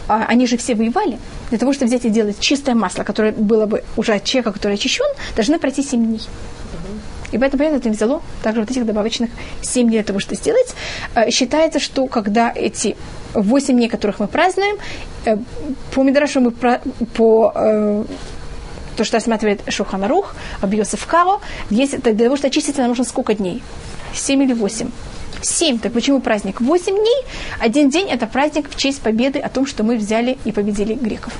а они же все воевали, для того, чтобы взять и делать чистое масло, которое было бы уже от человека, который очищен, должны пройти 7 дней. И поэтому, понятно, это взяло также вот этих добавочных 7 дней для того, чтобы сделать. Э, считается, что когда эти 8 дней, которых мы празднуем, э, по Мидрашу мы по э, то, что рассматривает Шуханарух, Абьосиф Каро, если, для того, чтобы очиститься, нам нужно сколько дней? 7 или 8? 7. Так почему праздник? 8 дней. Один день – это праздник в честь победы о том, что мы взяли и победили греков.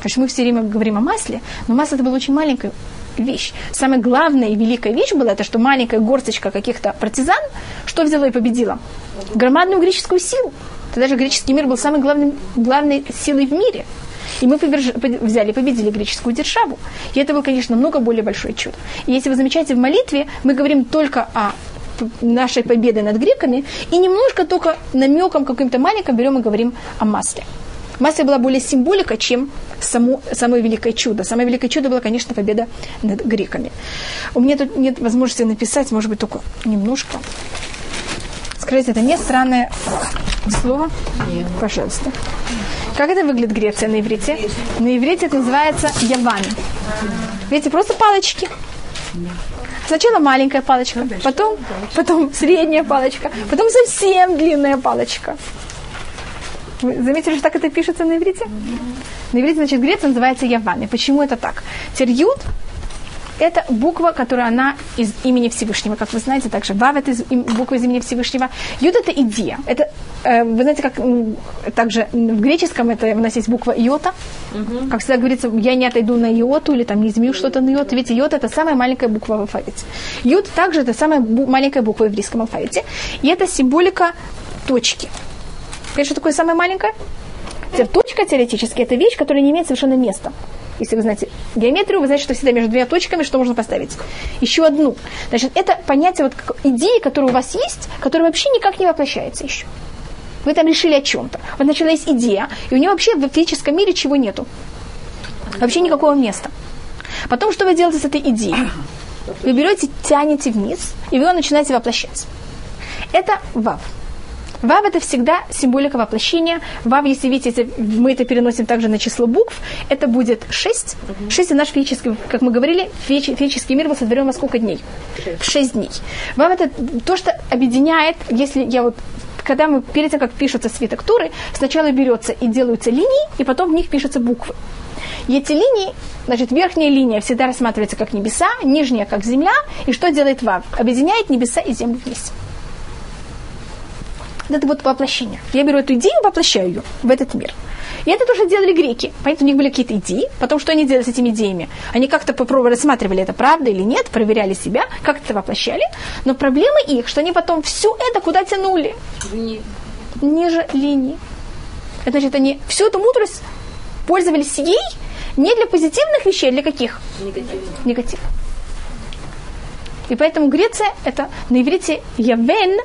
Конечно, мы все время говорим о масле, но масло это было очень маленькое вещь. Самая главная и великая вещь была это, что маленькая горсточка каких-то партизан, что взяла и победила? Громадную греческую силу. Тогда же греческий мир был самой главной, главной силой в мире. И мы взяли, победили греческую державу. И это было, конечно, намного более большое чудо. И если вы замечаете, в молитве мы говорим только о нашей победы над греками, и немножко только намеком каким-то маленьким берем и говорим о масле. Масле была более символика, чем само, самое великое чудо. Самое великое чудо было, конечно, победа над греками. У меня тут нет возможности написать, может быть, только немножко. Скажите, это не странное слово? Нет. Пожалуйста. Как это выглядит Греция на иврите? На иврите это называется Яван. Видите, просто палочки. Сначала маленькая палочка, потом, потом средняя палочка, потом совсем длинная палочка. Вы заметили, что так это пишется на иврите? На иврите, значит, Греция называется Яван. И почему это так? Терьют это буква, которая она из имени Всевышнего. Как вы знаете, также Вав это из, буква из имени Всевышнего. Юд это идея. Это, э, вы знаете, как также в греческом это у нас есть буква Йота. Угу. Как всегда говорится, я не отойду на Йоту или там не изменю что-то на Йоту. Ведь Йота это самая маленькая буква в алфавите. Юд также это самая бу- маленькая буква в еврейском алфавите. И это символика точки. Что такое самая маленькая? Точка теоретически это вещь, которая не имеет совершенно места. Если вы знаете геометрию, вы знаете, что всегда между двумя точками что можно поставить? Еще одну. Значит, это понятие вот идеи, которая у вас есть, которая вообще никак не воплощается еще. Вы там решили о чем-то. Вот сначала есть идея, и у нее вообще в физическом мире чего нету. Вообще никакого места. Потом, что вы делаете с этой идеей? Вы берете, тянете вниз, и вы ее начинаете воплощать. Это вав. Вав это всегда символика воплощения. Вав, если видите, мы это переносим также на число букв, это будет 6. 6 это наш физический, как мы говорили, физический мир был сотворен во сколько дней? В 6 дней. Вав это то, что объединяет, если я вот когда мы перед тем, как пишутся свитоктуры, сначала берется и делаются линии, и потом в них пишутся буквы. И эти линии, значит, верхняя линия всегда рассматривается как небеса, нижняя как земля. И что делает Вав? Объединяет небеса и землю вместе. Это вот воплощение. Я беру эту идею, воплощаю ее в этот мир. И это тоже делали греки. Понятно, у них были какие-то идеи. Потом, что они делали с этими идеями? Они как-то попробовали, рассматривали, это правда или нет, проверяли себя, как это воплощали. Но проблема их, что они потом все это куда тянули? Вниз. Ниже линии. Это значит, они всю эту мудрость пользовались ей не для позитивных вещей, а для каких? Негативных. Негатив. И поэтому Греция это на иврите явен,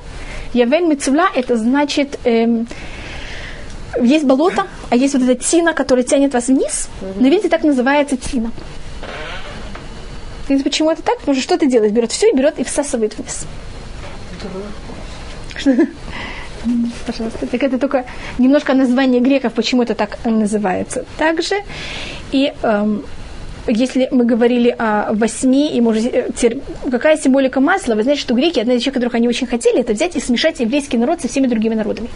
явен мецула, это значит эм, есть болото, а есть вот эта тина, которая тянет вас вниз. На иврите так называется тина. И почему это так? Потому что что ты делаешь? Берет все и берет и всасывает вниз. Пожалуйста. Так это только немножко название греков, почему это так называется. Также и эм, если мы говорили о восьми, и может, э, какая символика масла, вы знаете, что греки, одна из вещей, которых они очень хотели, это взять и смешать еврейский народ со всеми другими народами.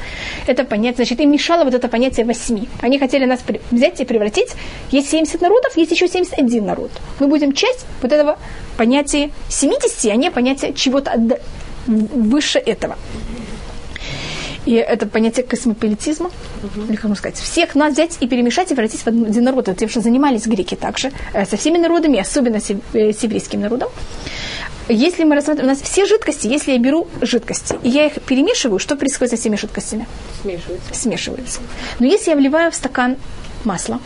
Это понятие, значит, им мешало вот это понятие восьми. Они хотели нас взять и превратить, есть 70 народов, есть еще 71 народ. Мы будем часть вот этого понятия 70, а не понятие чего-то выше этого. И это понятие космополитизма, или как можно сказать, всех нас взять и перемешать и превратить в один народ. Тем, что занимались греки также, э, со всеми народами, особенно с, э, с еврейским народом. Если мы рассматриваем, у нас все жидкости, если я беру жидкости, и я их перемешиваю, что происходит со всеми жидкостями? Смешиваются. Смешиваются. Но если я вливаю в стакан масло,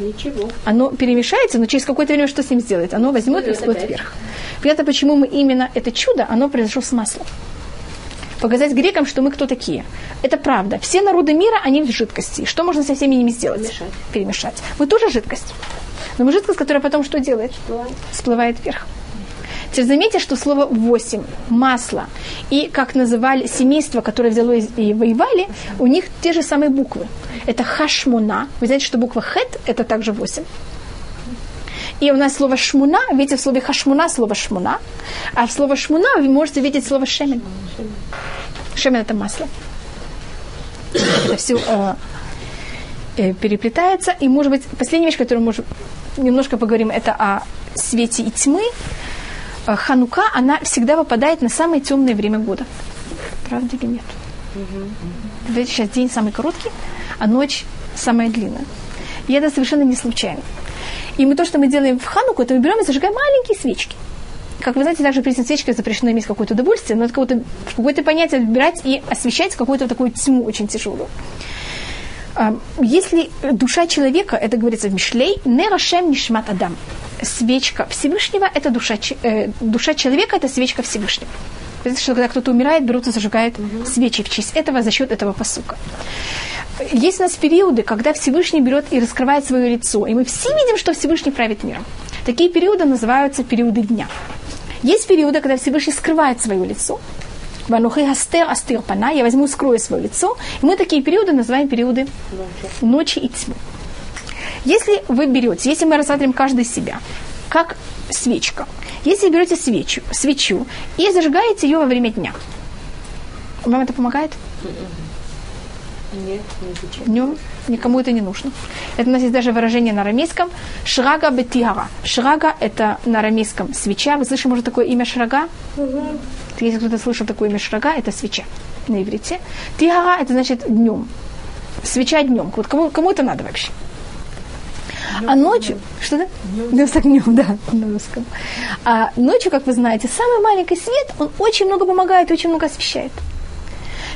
Ничего. оно перемешается, но через какое-то время что с ним сделает? Оно возьмет и всплывет вверх. Понятно, почему мы именно это чудо, оно произошло с маслом показать грекам, что мы кто такие. Это правда. Все народы мира, они в жидкости. Что можно со всеми ними сделать? Перемешать. Перемешать. Мы тоже жидкость. Но мы жидкость, которая потом что делает? Всплывает, Всплывает вверх. Теперь заметьте, что слово «восемь», «масло» и, как называли семейство, которое взяло и воевали, у них те же самые буквы. Это «хашмуна». Вы знаете, что буква «хет» – это также восемь. И у нас слово шмуна, видите, в слове хашмуна слово шмуна, а в слово шмуна вы можете видеть слово шемен. Шемен это масло. Это все э, э, переплетается. И, может быть, последняя вещь, которую мы можем немножко поговорим, это о свете и тьмы. Э, Ханука, она всегда выпадает на самое темное время года. Правда или нет? Угу. Сейчас день самый короткий, а ночь самая длинная. И это совершенно не случайно. И мы то, что мы делаем в Хануку, это мы берем и зажигаем маленькие свечки. Как вы знаете, также при свечке запрещено иметь какое-то удовольствие, но это какое-то, какое-то понятие брать и освещать какую-то такую тьму очень тяжелую. А, если душа человека, это говорится в Мишлей, не рашем нишмат адам. Свечка Всевышнего – это душа, э, душа человека, это свечка Всевышнего. Что когда кто-то умирает, берут и зажигают угу. свечи в честь этого за счет этого посука. Есть у нас периоды, когда Всевышний берет и раскрывает свое лицо, и мы все видим, что Всевышний правит миром. Такие периоды называются периоды дня. Есть периоды, когда Всевышний скрывает свое лицо. Ванухи астер астер пана, я возьму, скрою свое лицо. И мы такие периоды называем периоды ночи и тьмы. Если вы берете, если мы рассматриваем каждый себя, как свечка, если берете свечу, свечу и зажигаете ее во время дня, вам это помогает? Нет, не Днем никому это не нужно. Это у нас есть даже выражение на арамейском «шрага бетигара». Шрага – это на арамейском свеча. Вы слышали, может, такое имя шрага? Угу. Если кто-то слышал такое имя шрага, это свеча на иврите. Тигара – это значит днем. Свеча днем. Вот кому, кому это надо вообще? А ночью, что да? Днем с огнем, да, на русском. А ночью, как вы знаете, самый маленький свет, он очень много помогает, очень много освещает.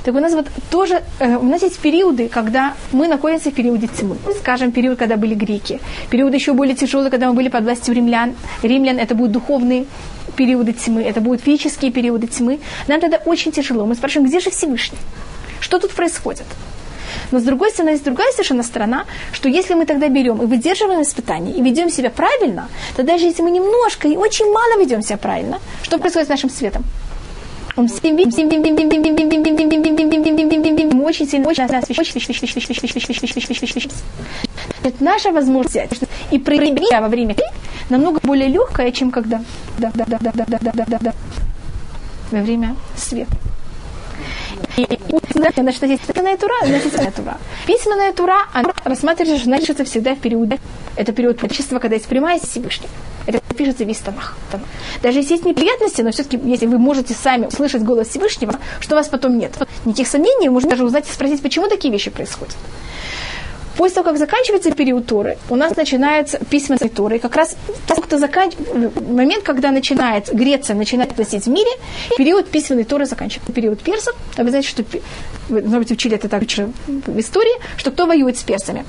Так у нас вот тоже, э, у нас есть периоды, когда мы находимся в периоде тьмы. Скажем, период, когда были греки. Период еще более тяжелый, когда мы были под властью римлян. Римлян это будут духовные периоды тьмы, это будут физические периоды тьмы. Нам тогда очень тяжело. Мы спрашиваем, где же Всевышний? Что тут происходит? Но с другой стороны, есть другая совершенно сторона, что если мы тогда берем и выдерживаем испытания, и ведем себя правильно, то даже если мы немножко и очень мало ведем себя правильно, что происходит с нашим светом? Он очень сильно, очень это наша возможность и проявить во время намного более легкая, чем когда да, да, да, да, да, да, да, да, да, во время света. Значит, здесь письменная тура, значит, письменная тура. Письменная тура, она рассматривается, значит, всегда в период, это период пророчества, когда есть прямая с Всевышним. Это пишется весь Танах. Даже если есть неприятности, но все-таки, если вы можете сами слышать голос Всевышнего, что у вас потом нет. Никаких сомнений, можно даже узнать и спросить, почему такие вещи происходят. После того, как заканчивается период Торы, у нас начинается письменная Тора. И как раз кто заканч... момент, когда начинает Греция начинает платить в мире, период письменной Торы заканчивается. Период персов. А вы знаете, что вы, может быть, учили это так в истории, что кто воюет с персами?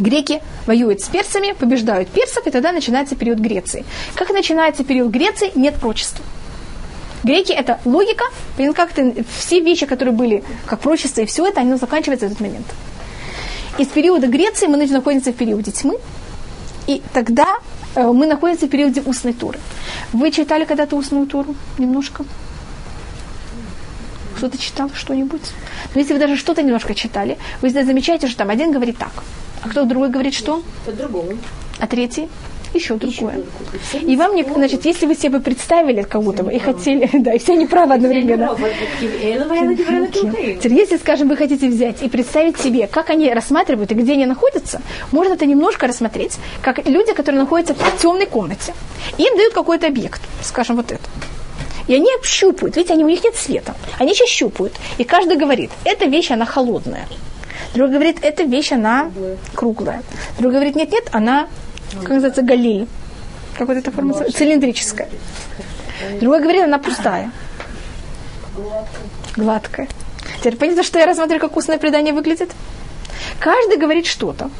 Греки воюют с персами, побеждают персов, и тогда начинается период Греции. Как начинается период Греции, нет прочества. Греки – это логика, как-то все вещи, которые были как прочество и все это, они заканчиваются в этот момент. Из периода Греции мы находимся в периоде тьмы, и тогда э, мы находимся в периоде устной туры. Вы читали когда-то устную туру? Немножко? Кто-то читал что-нибудь? Но если вы даже что-то немножко читали, вы замечаете, что там один говорит так, а кто другой говорит что? По-другому. А третий? Еще другое. И вам, не, значит, если вы себе представили кого-то и хотели, да, и все неправы одновременно. Теперь, если, скажем, вы хотите взять и представить себе, как они рассматривают и где они находятся, можно это немножко рассмотреть, как люди, которые находятся в темной комнате. Им дают какой-то объект, скажем, вот это. И они щупают, видите, они, у них нет света. Они сейчас щупают. И каждый говорит, эта вещь, она холодная. Другой говорит, эта вещь, она круглая. Другой говорит, нет-нет, она как называется, галиль. Как вот эта форма? Цилиндрическая. Другой говорит, она пустая. Гладкая. Теперь понятно, что я рассматриваю, как устное предание выглядит? Каждый говорит что-то.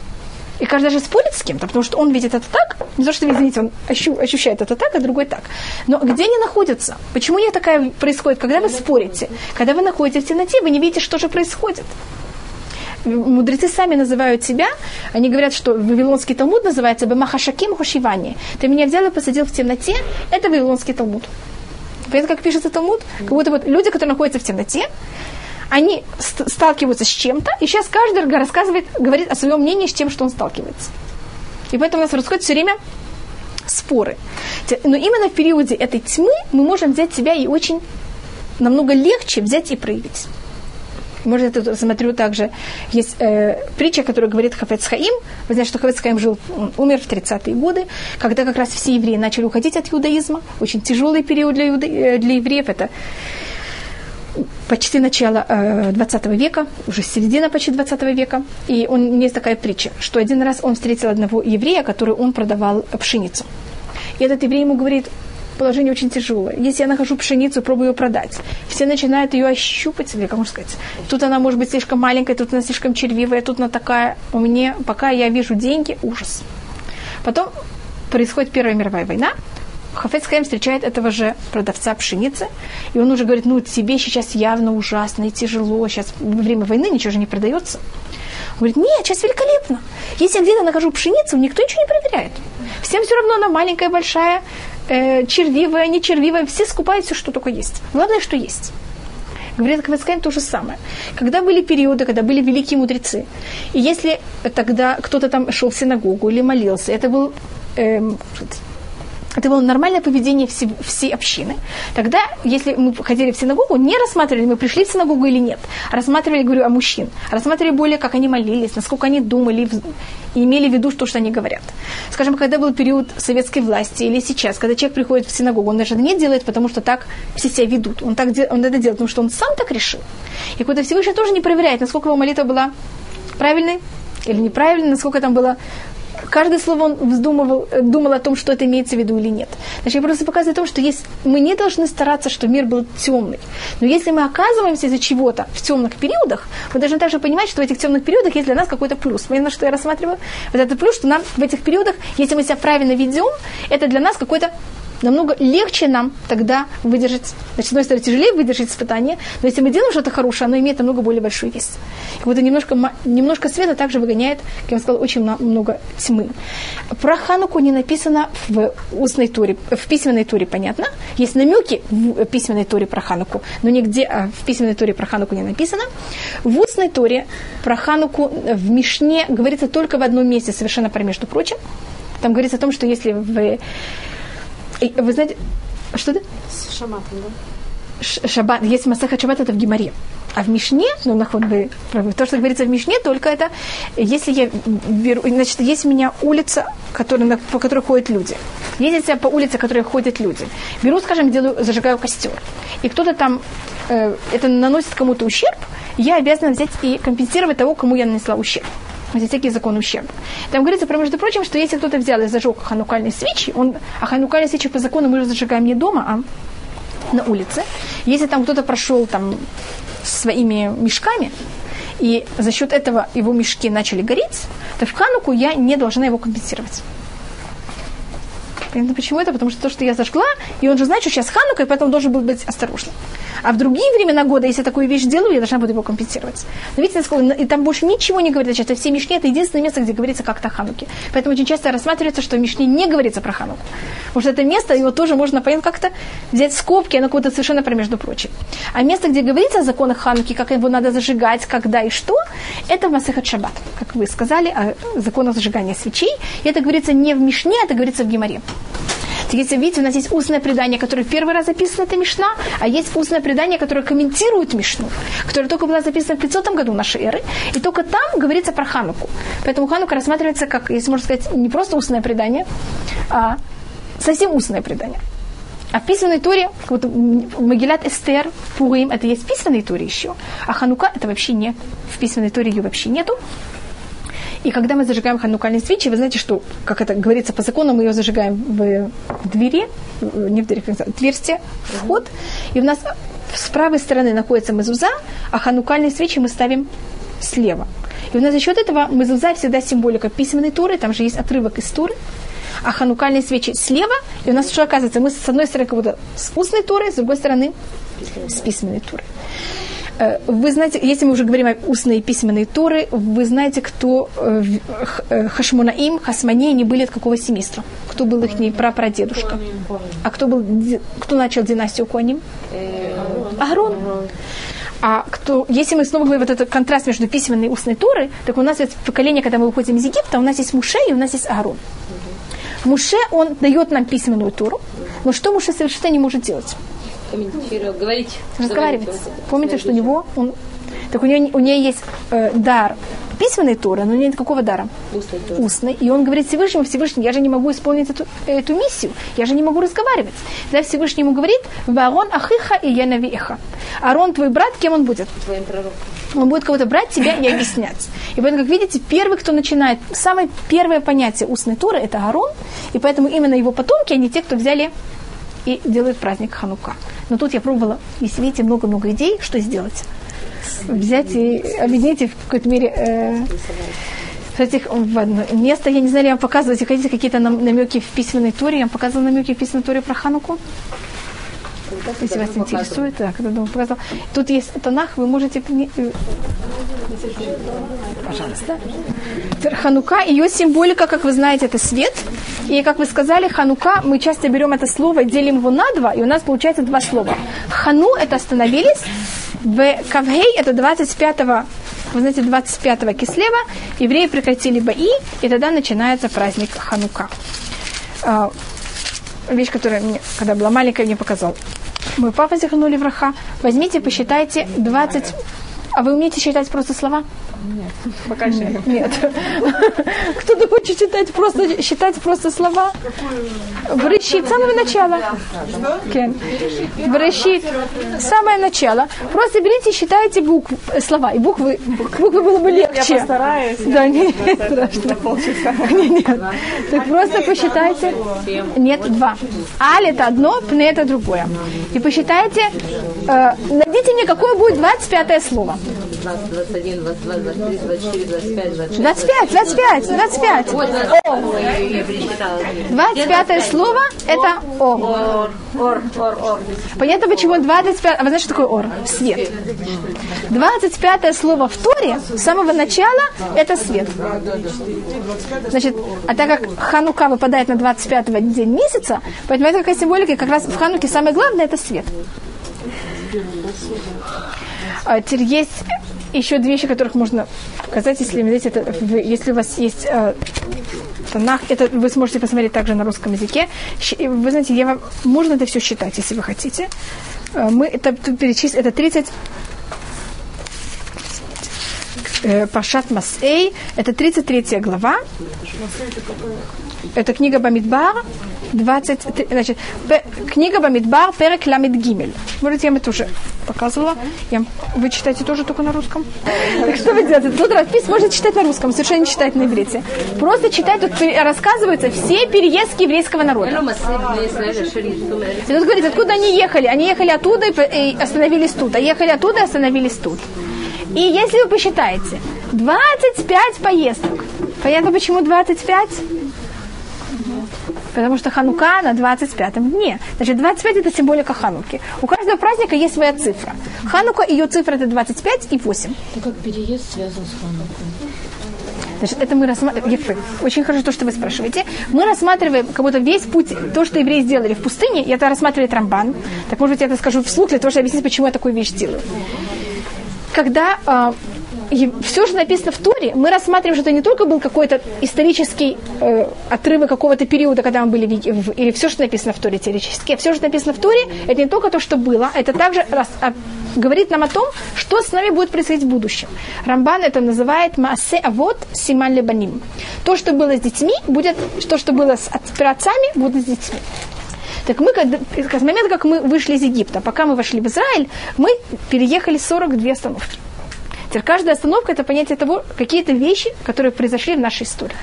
И каждый даже спорит с кем-то, потому что он видит это так, не то, что, извините, он ощущает это так, а другой так. Но где они находятся? Почему не такая происходит? Когда вы спорите, когда вы находитесь в темноте, вы не видите, что же происходит мудрецы сами называют себя, они говорят, что Вавилонский Талмуд называется Бемахашаким Хушивани. Ты меня взял и посадил в темноте, это Вавилонский Талмуд. Понятно, как пишется Талмуд? Как будто вот люди, которые находятся в темноте, они сталкиваются с чем-то, и сейчас каждый рассказывает, говорит о своем мнении с тем, что он сталкивается. И поэтому у нас происходит все время споры. Но именно в периоде этой тьмы мы можем взять себя и очень намного легче взять и проявить. Может, я тут смотрю также, есть э, притча, которая говорит Хафец Хаим. Вы знаете, что Хафец Хаим жил, умер в 30-е годы, когда как раз все евреи начали уходить от иудаизма. Очень тяжелый период для, иуда, э, для евреев. Это почти начало э, 20 века, уже середина почти 20 века. И он, есть такая притча, что один раз он встретил одного еврея, который он продавал пшеницу. И этот еврей ему говорит, положение очень тяжелое. Если я нахожу пшеницу, пробую ее продать, все начинают ее ощупать, или как можно сказать, тут она может быть слишком маленькая, тут она слишком червивая, тут она такая, у меня, пока я вижу деньги, ужас. Потом происходит Первая мировая война, Хафец Хаим встречает этого же продавца пшеницы, и он уже говорит, ну, тебе сейчас явно ужасно и тяжело, сейчас во время войны ничего же не продается. Он говорит, нет, сейчас великолепно. Если я где-то нахожу пшеницу, никто ничего не проверяет. Всем все равно она маленькая, большая, э, червивая, не червивая, все скупают все, что только есть. Главное, что есть. Говорят, Кавецкаем то же самое. Когда были периоды, когда были великие мудрецы, и если тогда кто-то там шел в синагогу или молился, это был эм, это было нормальное поведение всей, всей общины. Тогда, если мы ходили в синагогу, не рассматривали, мы пришли в синагогу или нет, рассматривали, говорю, о мужчин. Рассматривали более, как они молились, насколько они думали и имели в виду то, что они говорят. Скажем, когда был период советской власти или сейчас, когда человек приходит в синагогу, он даже не делает, потому что так все себя ведут. Он, так, он это делает, потому что он сам так решил. И когда Всевышний тоже не проверяет, насколько его молитва была правильной или неправильной, насколько там было каждое слово он вздумывал, думал о том, что это имеется в виду или нет. Значит, я просто показываю то, что есть, мы не должны стараться, что мир был темный. Но если мы оказываемся из-за чего-то в темных периодах, мы должны также понимать, что в этих темных периодах есть для нас какой-то плюс. Понятно, что я рассматриваю? Вот это плюс, что нам в этих периодах, если мы себя правильно ведем, это для нас какой-то намного легче нам тогда выдержать, значит, с одной стороны, тяжелее выдержать испытание, но если мы делаем что-то хорошее, оно имеет намного более большой вес. И вот немножко, немножко света также выгоняет, как я сказала, очень много тьмы. Про Хануку не написано в устной туре, в письменной туре, понятно. Есть намеки в письменной туре про Хануку, но нигде а в письменной туре про Хануку не написано. В устной туре про Хануку в Мишне говорится только в одном месте, совершенно про между прочим. Там говорится о том, что если вы... Вы знаете... Что это? С шабатом, да? Шаббат, если Масаха Шаббат, это в Гимаре. А в Мишне, ну, наход вы правы, то, что говорится в Мишне, только это, если я беру, значит, есть у меня улица, которая, по которой ходят люди. Если я по улице, по которой ходят люди, беру, скажем, делаю, зажигаю костер, и кто-то там, э, это наносит кому-то ущерб, я обязана взять и компенсировать того, кому я нанесла ущерб всякий закон ущерба. Там говорится, про, между прочим, что если кто-то взял и зажег ханукальные свечи, он, а ханукальные свечи по закону мы зажигаем не дома, а на улице. Если там кто-то прошел там своими мешками, и за счет этого его мешки начали гореть, то в хануку я не должна его компенсировать. Понятно, почему это? Потому что то, что я зажгла, и он же знает, что сейчас ханука, и поэтому должен был быть осторожным. А в другие времена года, если я такую вещь делаю, я должна буду его компенсировать. Но видите, и там больше ничего не говорится. Это все Мишне, это единственное место, где говорится как-то Хануке. Поэтому очень часто рассматривается, что в Мишне не говорится про Хануку. Потому что это место, его тоже можно, понятно, как-то взять скобки, оно какое-то совершенно про между прочим. А место, где говорится о законах Хануки, как его надо зажигать, когда и что, это Масехат Шаббат, как вы сказали, о законах зажигания свечей. И это говорится не в Мишне, это говорится в Геморе. Если видите, у нас есть устное предание, которое первый раз записано, это Мишна, а есть устное предание, которое комментирует Мишну, которое только было записано в 500 году нашей эры, и только там говорится про Хануку. Поэтому Ханука рассматривается как, если можно сказать, не просто устное предание, а совсем устное предание. А в писанной туре, вот Магилат Эстер, Пурим, это есть в писанной туре еще. А Ханука это вообще не, в писанной туре ее вообще нету. И когда мы зажигаем ханукальные свечи, вы знаете, что, как это говорится по закону, мы ее зажигаем в двери, не в двери, как отверстие, вход, и у нас с правой стороны находится мезуза, а ханукальные свечи мы ставим слева. И у нас за счет этого мезуза всегда символика письменной туры, там же есть отрывок из туры, а ханукальные свечи слева, и у нас что оказывается, мы с одной стороны как будто с устной турой, с другой стороны с письменной турой. Э, вы знаете, если мы уже говорим о устной и письменной Торы, вы знаете, кто э, э, Хашмунаим, Хасмане, они были от какого семейства? Кто был их прапрадедушка? А кто, был, кто начал династию Коним? Агрон. А кто, если мы снова говорим вот этот контраст между письменной и устной Торой, так у нас есть поколение, когда мы выходим из Египта, у нас есть Муше и у нас есть Аарон. Муше, он дает нам письменную Тору, но что Муше совершенно не может делать? Комментировать, говорить. Разговаривать. Помните, что у него, он, так у нее, у нее есть э, дар письменной Торы, но нет никакого дара. Устный. Устный. И он говорит Всевышнему, Всевышний, я же не могу исполнить эту, эту миссию, я же не могу разговаривать. Тогда Всевышний ему говорит, Варон Ахиха и я навиха. Арон, твой брат, кем он будет? Твоим пророком. Он будет кого-то брать тебя и объяснять. И поэтому, как видите, первый, кто начинает, самое первое понятие устной Торы, это Арон, и поэтому именно его потомки, они те, кто взяли и делают праздник Ханука. Но тут я пробовала, если видите, много-много идей, что сделать. Взять и объединить в какой-то мере э, этих в одно место. Я не знаю, я вам показывать, хотите какие-то намеки в письменной туре. Я вам показывала намеки в письменной туре про Хануку. Если вас интересует, да, когда дома показал. Тут есть Танах, вы можете... Э, пожалуйста. Ханука, ее символика, как вы знаете, это свет. И, как вы сказали, Ханука, мы часто берем это слово, делим его на два, и у нас получается два слова. Хану – это остановились, в Кавгей – это 25-го вы знаете, 25-го Кислева евреи прекратили бои, и тогда начинается праздник Ханука. А, вещь, которая мне, когда была маленькая, мне показал. Мой папа зихнули враха. Возьмите, посчитайте 20... А вы умеете считать просто слова? Нет, пока нет. Нет. Кто-то хочет читать просто, считать просто слова? С самого начала. Вращит самое начало. Просто берите и считайте буквы, слова. И буквы, буквы было бы легче. Я постараюсь. Да, нет, страшно. полчаса. Нет. Так просто посчитайте. Нет, два. Аль это одно, пне это другое. И посчитайте, э, найдите мне, какое будет 25 слово. 20, 21, 22, 23, 24, 25, 26, 25, 25, 25. Вот, О. я пересчитала. 25 слово – это О. Понятно, почему 25... А вы знаете, что такое Ор? Свет. 25 слово в Торе с самого начала – это свет. Значит, а так как Ханука выпадает на 25 день месяца, поэтому это какая символика, и как раз в Хануке самое главное – это свет. А теперь есть еще две вещи, которых можно показать, если, знаете, это, если у вас есть э, Танах, это вы сможете посмотреть также на русском языке. Вы знаете, я вам, можно это все считать, если вы хотите. Э, Мы это перечислили, это 30 э, Пашат Масей, это 33 глава. Это книга Бамидбар, 20, значит, книга Бамидбар, Перек Ламид Гимель. Может, я вам это уже показывала. Я, вы читаете тоже только на русском? Так что вы делаете? Тут распис можно читать на русском, совершенно не читать на иврите. Просто читать, тут рассказываются все переездки еврейского народа. И тут говорит, откуда они ехали? Они ехали оттуда и остановились тут, а ехали оттуда и остановились тут. И если вы посчитаете, 25 поездок. Понятно, почему 25? Потому что Ханука на 25 дне. Значит, 25 это символика Хануки. У каждого праздника есть своя цифра. Ханука, ее цифра это 25 и 8. Ну как переезд связан с Ханукой? Значит, это мы рассматриваем. Очень хорошо то, что вы спрашиваете. Мы рассматриваем как будто весь путь, то, что евреи сделали в пустыне, и это рассматривает Рамбан. Так, может быть, я это скажу вслух, для того, чтобы объяснить, почему я такую вещь делаю. Когда все, что написано в Торе, мы рассматриваем, что это не только был какой-то исторический э, отрывок какого-то периода, когда мы были в, или все, что написано в Торе теоретически, все, что написано в Торе, это не только то, что было, это также рас- а, говорит нам о том, что с нами будет происходить в будущем. Рамбан это называет Маасе Авод Симан Лебаним. То, что было с детьми, будет, то, что было с от- праотцами, будет с детьми. Так мы, с момента, как мы вышли из Египта, пока мы вошли в Израиль, мы переехали 42 остановки. Теперь каждая остановка – это понятие того, какие-то вещи, которые произошли в нашей истории.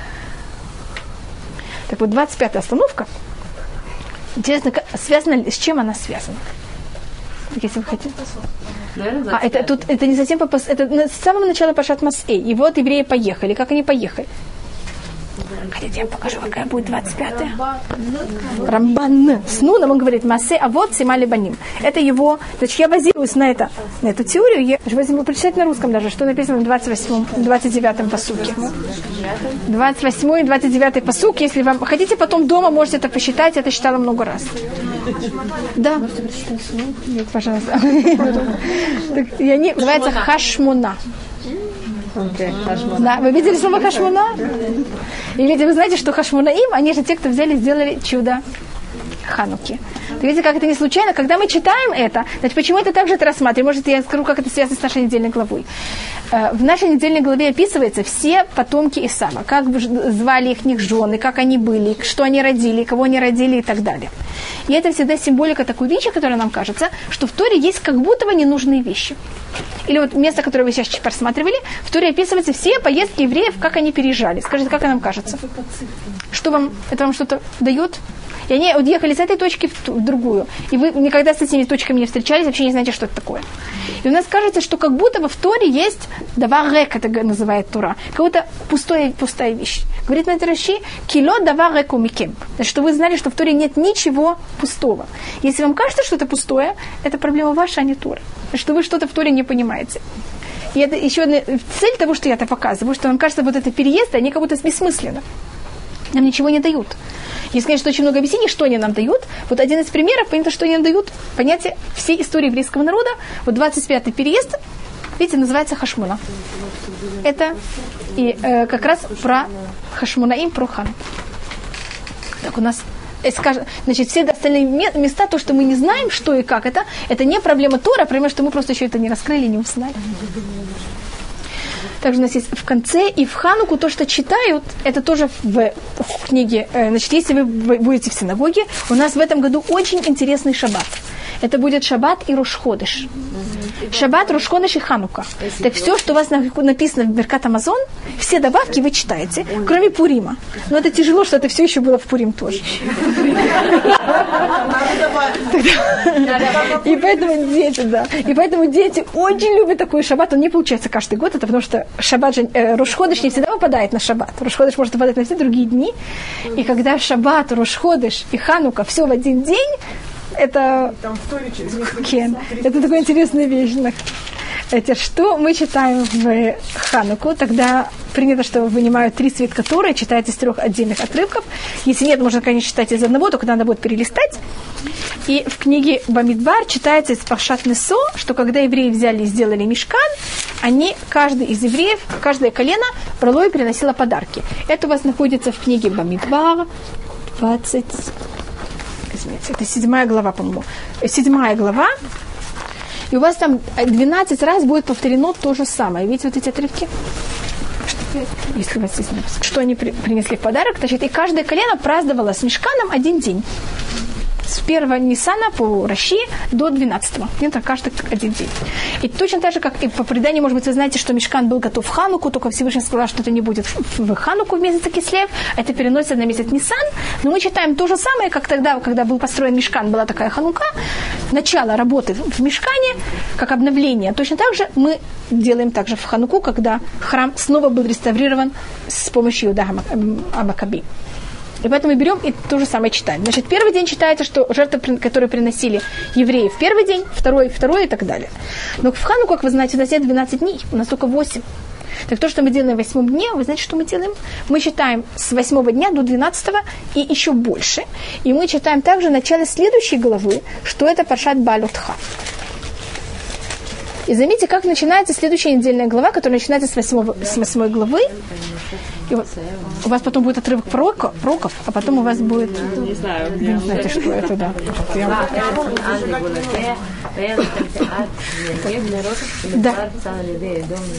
Так вот, 25-я остановка, интересно, как- связана ли- с чем она связана? Если вы хотите. Наверное, А, это, тут, это не совсем по это на- с самого начала Пашат Масэй. И вот евреи поехали. Как они поехали? Хотите, я покажу, какая будет 25-я? Рамбан. С Нуном он говорит, Масе, а вот Симали Баним. Это его, значит, я базируюсь на, это, на эту теорию. Я же возьму прочитать на русском даже, что написано в 28 29 посуке. 28 и 29 посук, если вам хотите, потом дома можете это посчитать, я это читала много раз. Да. Нет, пожалуйста. Так, и они называются хашмуна. Да, вы видели слово хашмуна? И видите, вы знаете, что хашмунаим, они же те, кто взяли, сделали чудо Хануки. Видите, как это не случайно, когда мы читаем это, значит, почему это также это рассматриваем? Может, я скажу, как это связано с нашей недельной главой. Э, В нашей недельной главе описывается все потомки Исава, как звали их них жены, как они были, что они родили, кого они родили и так далее. И это всегда символика такой вещи, которая нам кажется, что в Торе есть как будто бы ненужные вещи. Или вот место, которое вы сейчас просматривали, в Торе описываются все поездки евреев, как они переезжали. Скажите, как нам кажется? Что вам, это вам что-то дает? И они уехали с этой точки в, ту- в другую. И вы никогда с этими точками не встречались, вообще не знаете, что это такое. И у нас кажется, что как будто бы в Торе есть даварек, это называет Тора, как будто пустое, пустая вещь. Говорит на Раши, кило давареку микем. Значит, что вы знали, что в Торе нет ничего пустого. Если вам кажется, что это пустое, это проблема ваша, а не Тора. Что вы что-то в Торе не понимаете. И это еще одна цель того, что я это показываю, что вам кажется, вот это переезд, они как будто бессмысленно нам ничего не дают. Есть, конечно, очень много объяснений, что они нам дают. Вот один из примеров, понятно, что они нам дают, понятие всей истории еврейского народа. Вот 25-й переезд, видите, называется Хашмуна. Это и э, как раз про Хашмунаим, про хан. Так у нас э, значит, все остальные ме- места, то, что мы не знаем, что и как это, это не проблема Тора, а проблема, что мы просто еще это не раскрыли, не узнали. Также у нас есть в конце и в Хануку то, что читают, это тоже в, в книге. Э, Значит, если вы будете в синагоге, у нас в этом году очень интересный шаббат. Это будет шаббат и рушходыш. Шаббат, рушходыш и ханука. Так все, что у вас написано в Беркат Амазон, все добавки вы читаете, кроме Пурима. Но это тяжело, что это все еще было в Пурим тоже. И поэтому дети, да. И поэтому дети очень любят такой шаббат. Он не получается каждый год, это потому что шаббат же, э, Рушходыш не всегда выпадает на шаббат. Рушходыш может выпадать на все другие дни. И когда шаббат, Рушходыш и Ханука все в один день, это, Кен. это такая интересная вещь. Это что мы читаем в Хануку, тогда принято, что вынимают три свитка Торы, читают из трех отдельных отрывков. Если нет, можно, конечно, читать из одного, только надо будет перелистать. И в книге Бамидбар читается из Пашат Несо, что когда евреи взяли и сделали мешкан, они, каждый из евреев, каждое колено брало и приносило подарки. Это у вас находится в книге Бамидбар, 20, извините, это седьмая глава, по-моему. Седьмая глава, и у вас там 12 раз будет повторено то же самое. Видите вот эти отрывки? Если у вас есть что они принесли в подарок, значит, и каждое колено праздновало с мешканом один день с первого Ниссана по России до 12-го. Это каждый один день. И точно так же, как и по преданию, может быть, вы знаете, что Мешкан был готов в Хануку, только Всевышний сказал, что это не будет в Хануку в месяц Кислев, это переносится на месяц Ниссан. Но мы читаем то же самое, как тогда, когда был построен Мешкан, была такая Ханука. Начало работы в Мешкане, как обновление. Точно так же мы делаем также в Хануку, когда храм снова был реставрирован с помощью Иуда Амакаби. И поэтому мы берем и то же самое читаем. Значит, первый день читается, что жертвы, которые приносили евреи в первый день, второй, второй и так далее. Но в Хану, как вы знаете, у нас нет 12 дней, у нас только 8. Так то, что мы делаем в восьмом дне, вы знаете, что мы делаем? Мы читаем с восьмого дня до двенадцатого и еще больше. И мы читаем также начало следующей главы, что это Паршат Балютха. И заметьте, как начинается следующая недельная глава, которая начинается с восьмой главы. И у вас потом будет отрывок пророка, пророков, а потом у вас будет... Не знаю. Вы не знаете, что это, да. Да.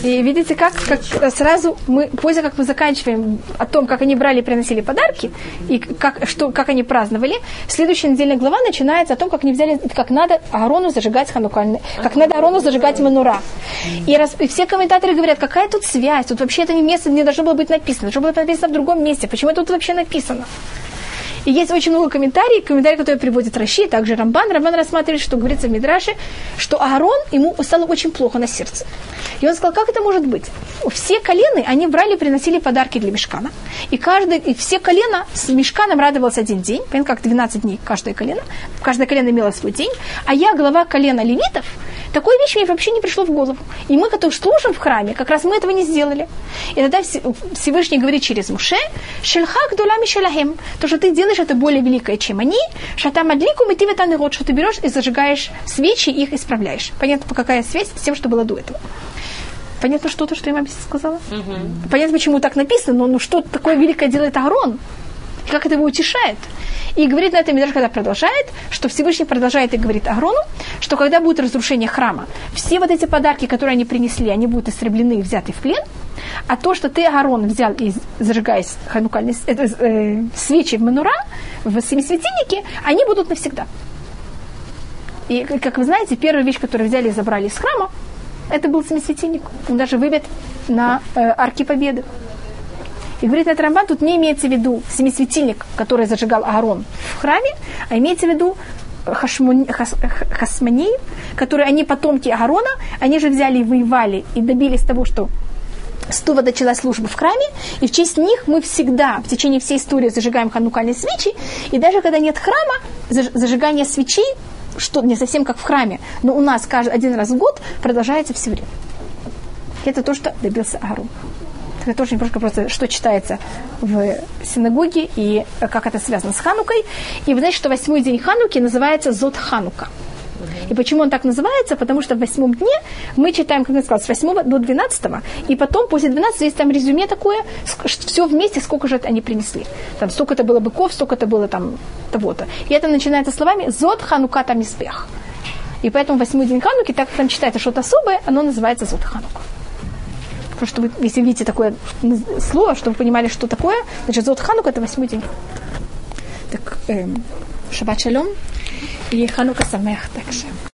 И видите, как, как сразу мы, после как мы заканчиваем о том, как они брали и приносили подарки, и как, что, как они праздновали, следующая недельная глава начинается о том, как они взяли, как надо Аарону зажигать ханукальный, как надо Аарону зажигать манура. И, раз, и все комментаторы говорят, какая тут связь, тут вообще это не место не должно было быть написано, должно было написано в другом месте, почему это тут вообще написано? И есть очень много комментариев, комментарии, которые приводит Раши, также Рамбан. Рамбан рассматривает, что говорится в Мидраше, что Аарон, ему стало очень плохо на сердце. И он сказал, как это может быть? Все колены, они брали, приносили подарки для Мешкана. И, каждый, и все колена с Мешканом радовался один день. Как 12 дней каждое колено. Каждое колено имело свой день. А я, глава колена левитов, такой вещи мне вообще не пришло в голову. И мы, которые служим в храме, как раз мы этого не сделали. И тогда Всевышний говорит через Муше, «Шельхак дулями шелахем», то, что ты делаешь, это более великое, чем они, «Шата мадлику метивета рот», что ты берешь и зажигаешь свечи и их исправляешь. Понятно, какая связь с тем, что было до этого. Понятно что-то, что я вам сказала? Угу. Понятно, почему так написано, но ну, что такое великое делает Аарон? Как это его утешает? И говорит на этом Мидраш, когда продолжает, что Всевышний продолжает и говорит Агрону, что когда будет разрушение храма, все вот эти подарки, которые они принесли, они будут истреблены и взяты в плен, а то, что ты, Агрон, взял и зажигая ханукальные э, э, свечи в Манура, в семисветильнике, они будут навсегда. И, как вы знаете, первая вещь, которую взяли и забрали из храма, это был семисветильник. Он даже выбит на э, арке победы. И говорит этот Рамбан, тут не имеется в виду семисветильник, который зажигал Аарон в храме, а имеется в виду хашмони, хас, хасмани, которые они потомки Аарона, они же взяли и воевали и добились того, что Стува начала службу в храме, и в честь них мы всегда в течение всей истории зажигаем ханукальные свечи, и даже когда нет храма, зажигание свечей, что не совсем как в храме, но у нас каждый один раз в год продолжается все время. Это то, что добился Аарон. Это тоже немножко просто, что читается в синагоге и как это связано с Ханукой. И вы знаете, что восьмой день Хануки называется Зод Ханука. И почему он так называется? Потому что в восьмом дне мы читаем, как я сказала, с 8 до 12, и потом после 12 есть там резюме такое, все вместе, сколько же они принесли. Там столько это было быков, столько это было там того-то. И это начинается словами «Зод ханука там испех». И поэтому восьмой день Хануки, так как там читается что-то особое, оно называется Зод Ханука. Потому что вы, если видите такое слово, чтобы вы понимали, что такое, значит, Зод Ханук это восьмой день. Так, эм, шаббат. И Ханука Самех также.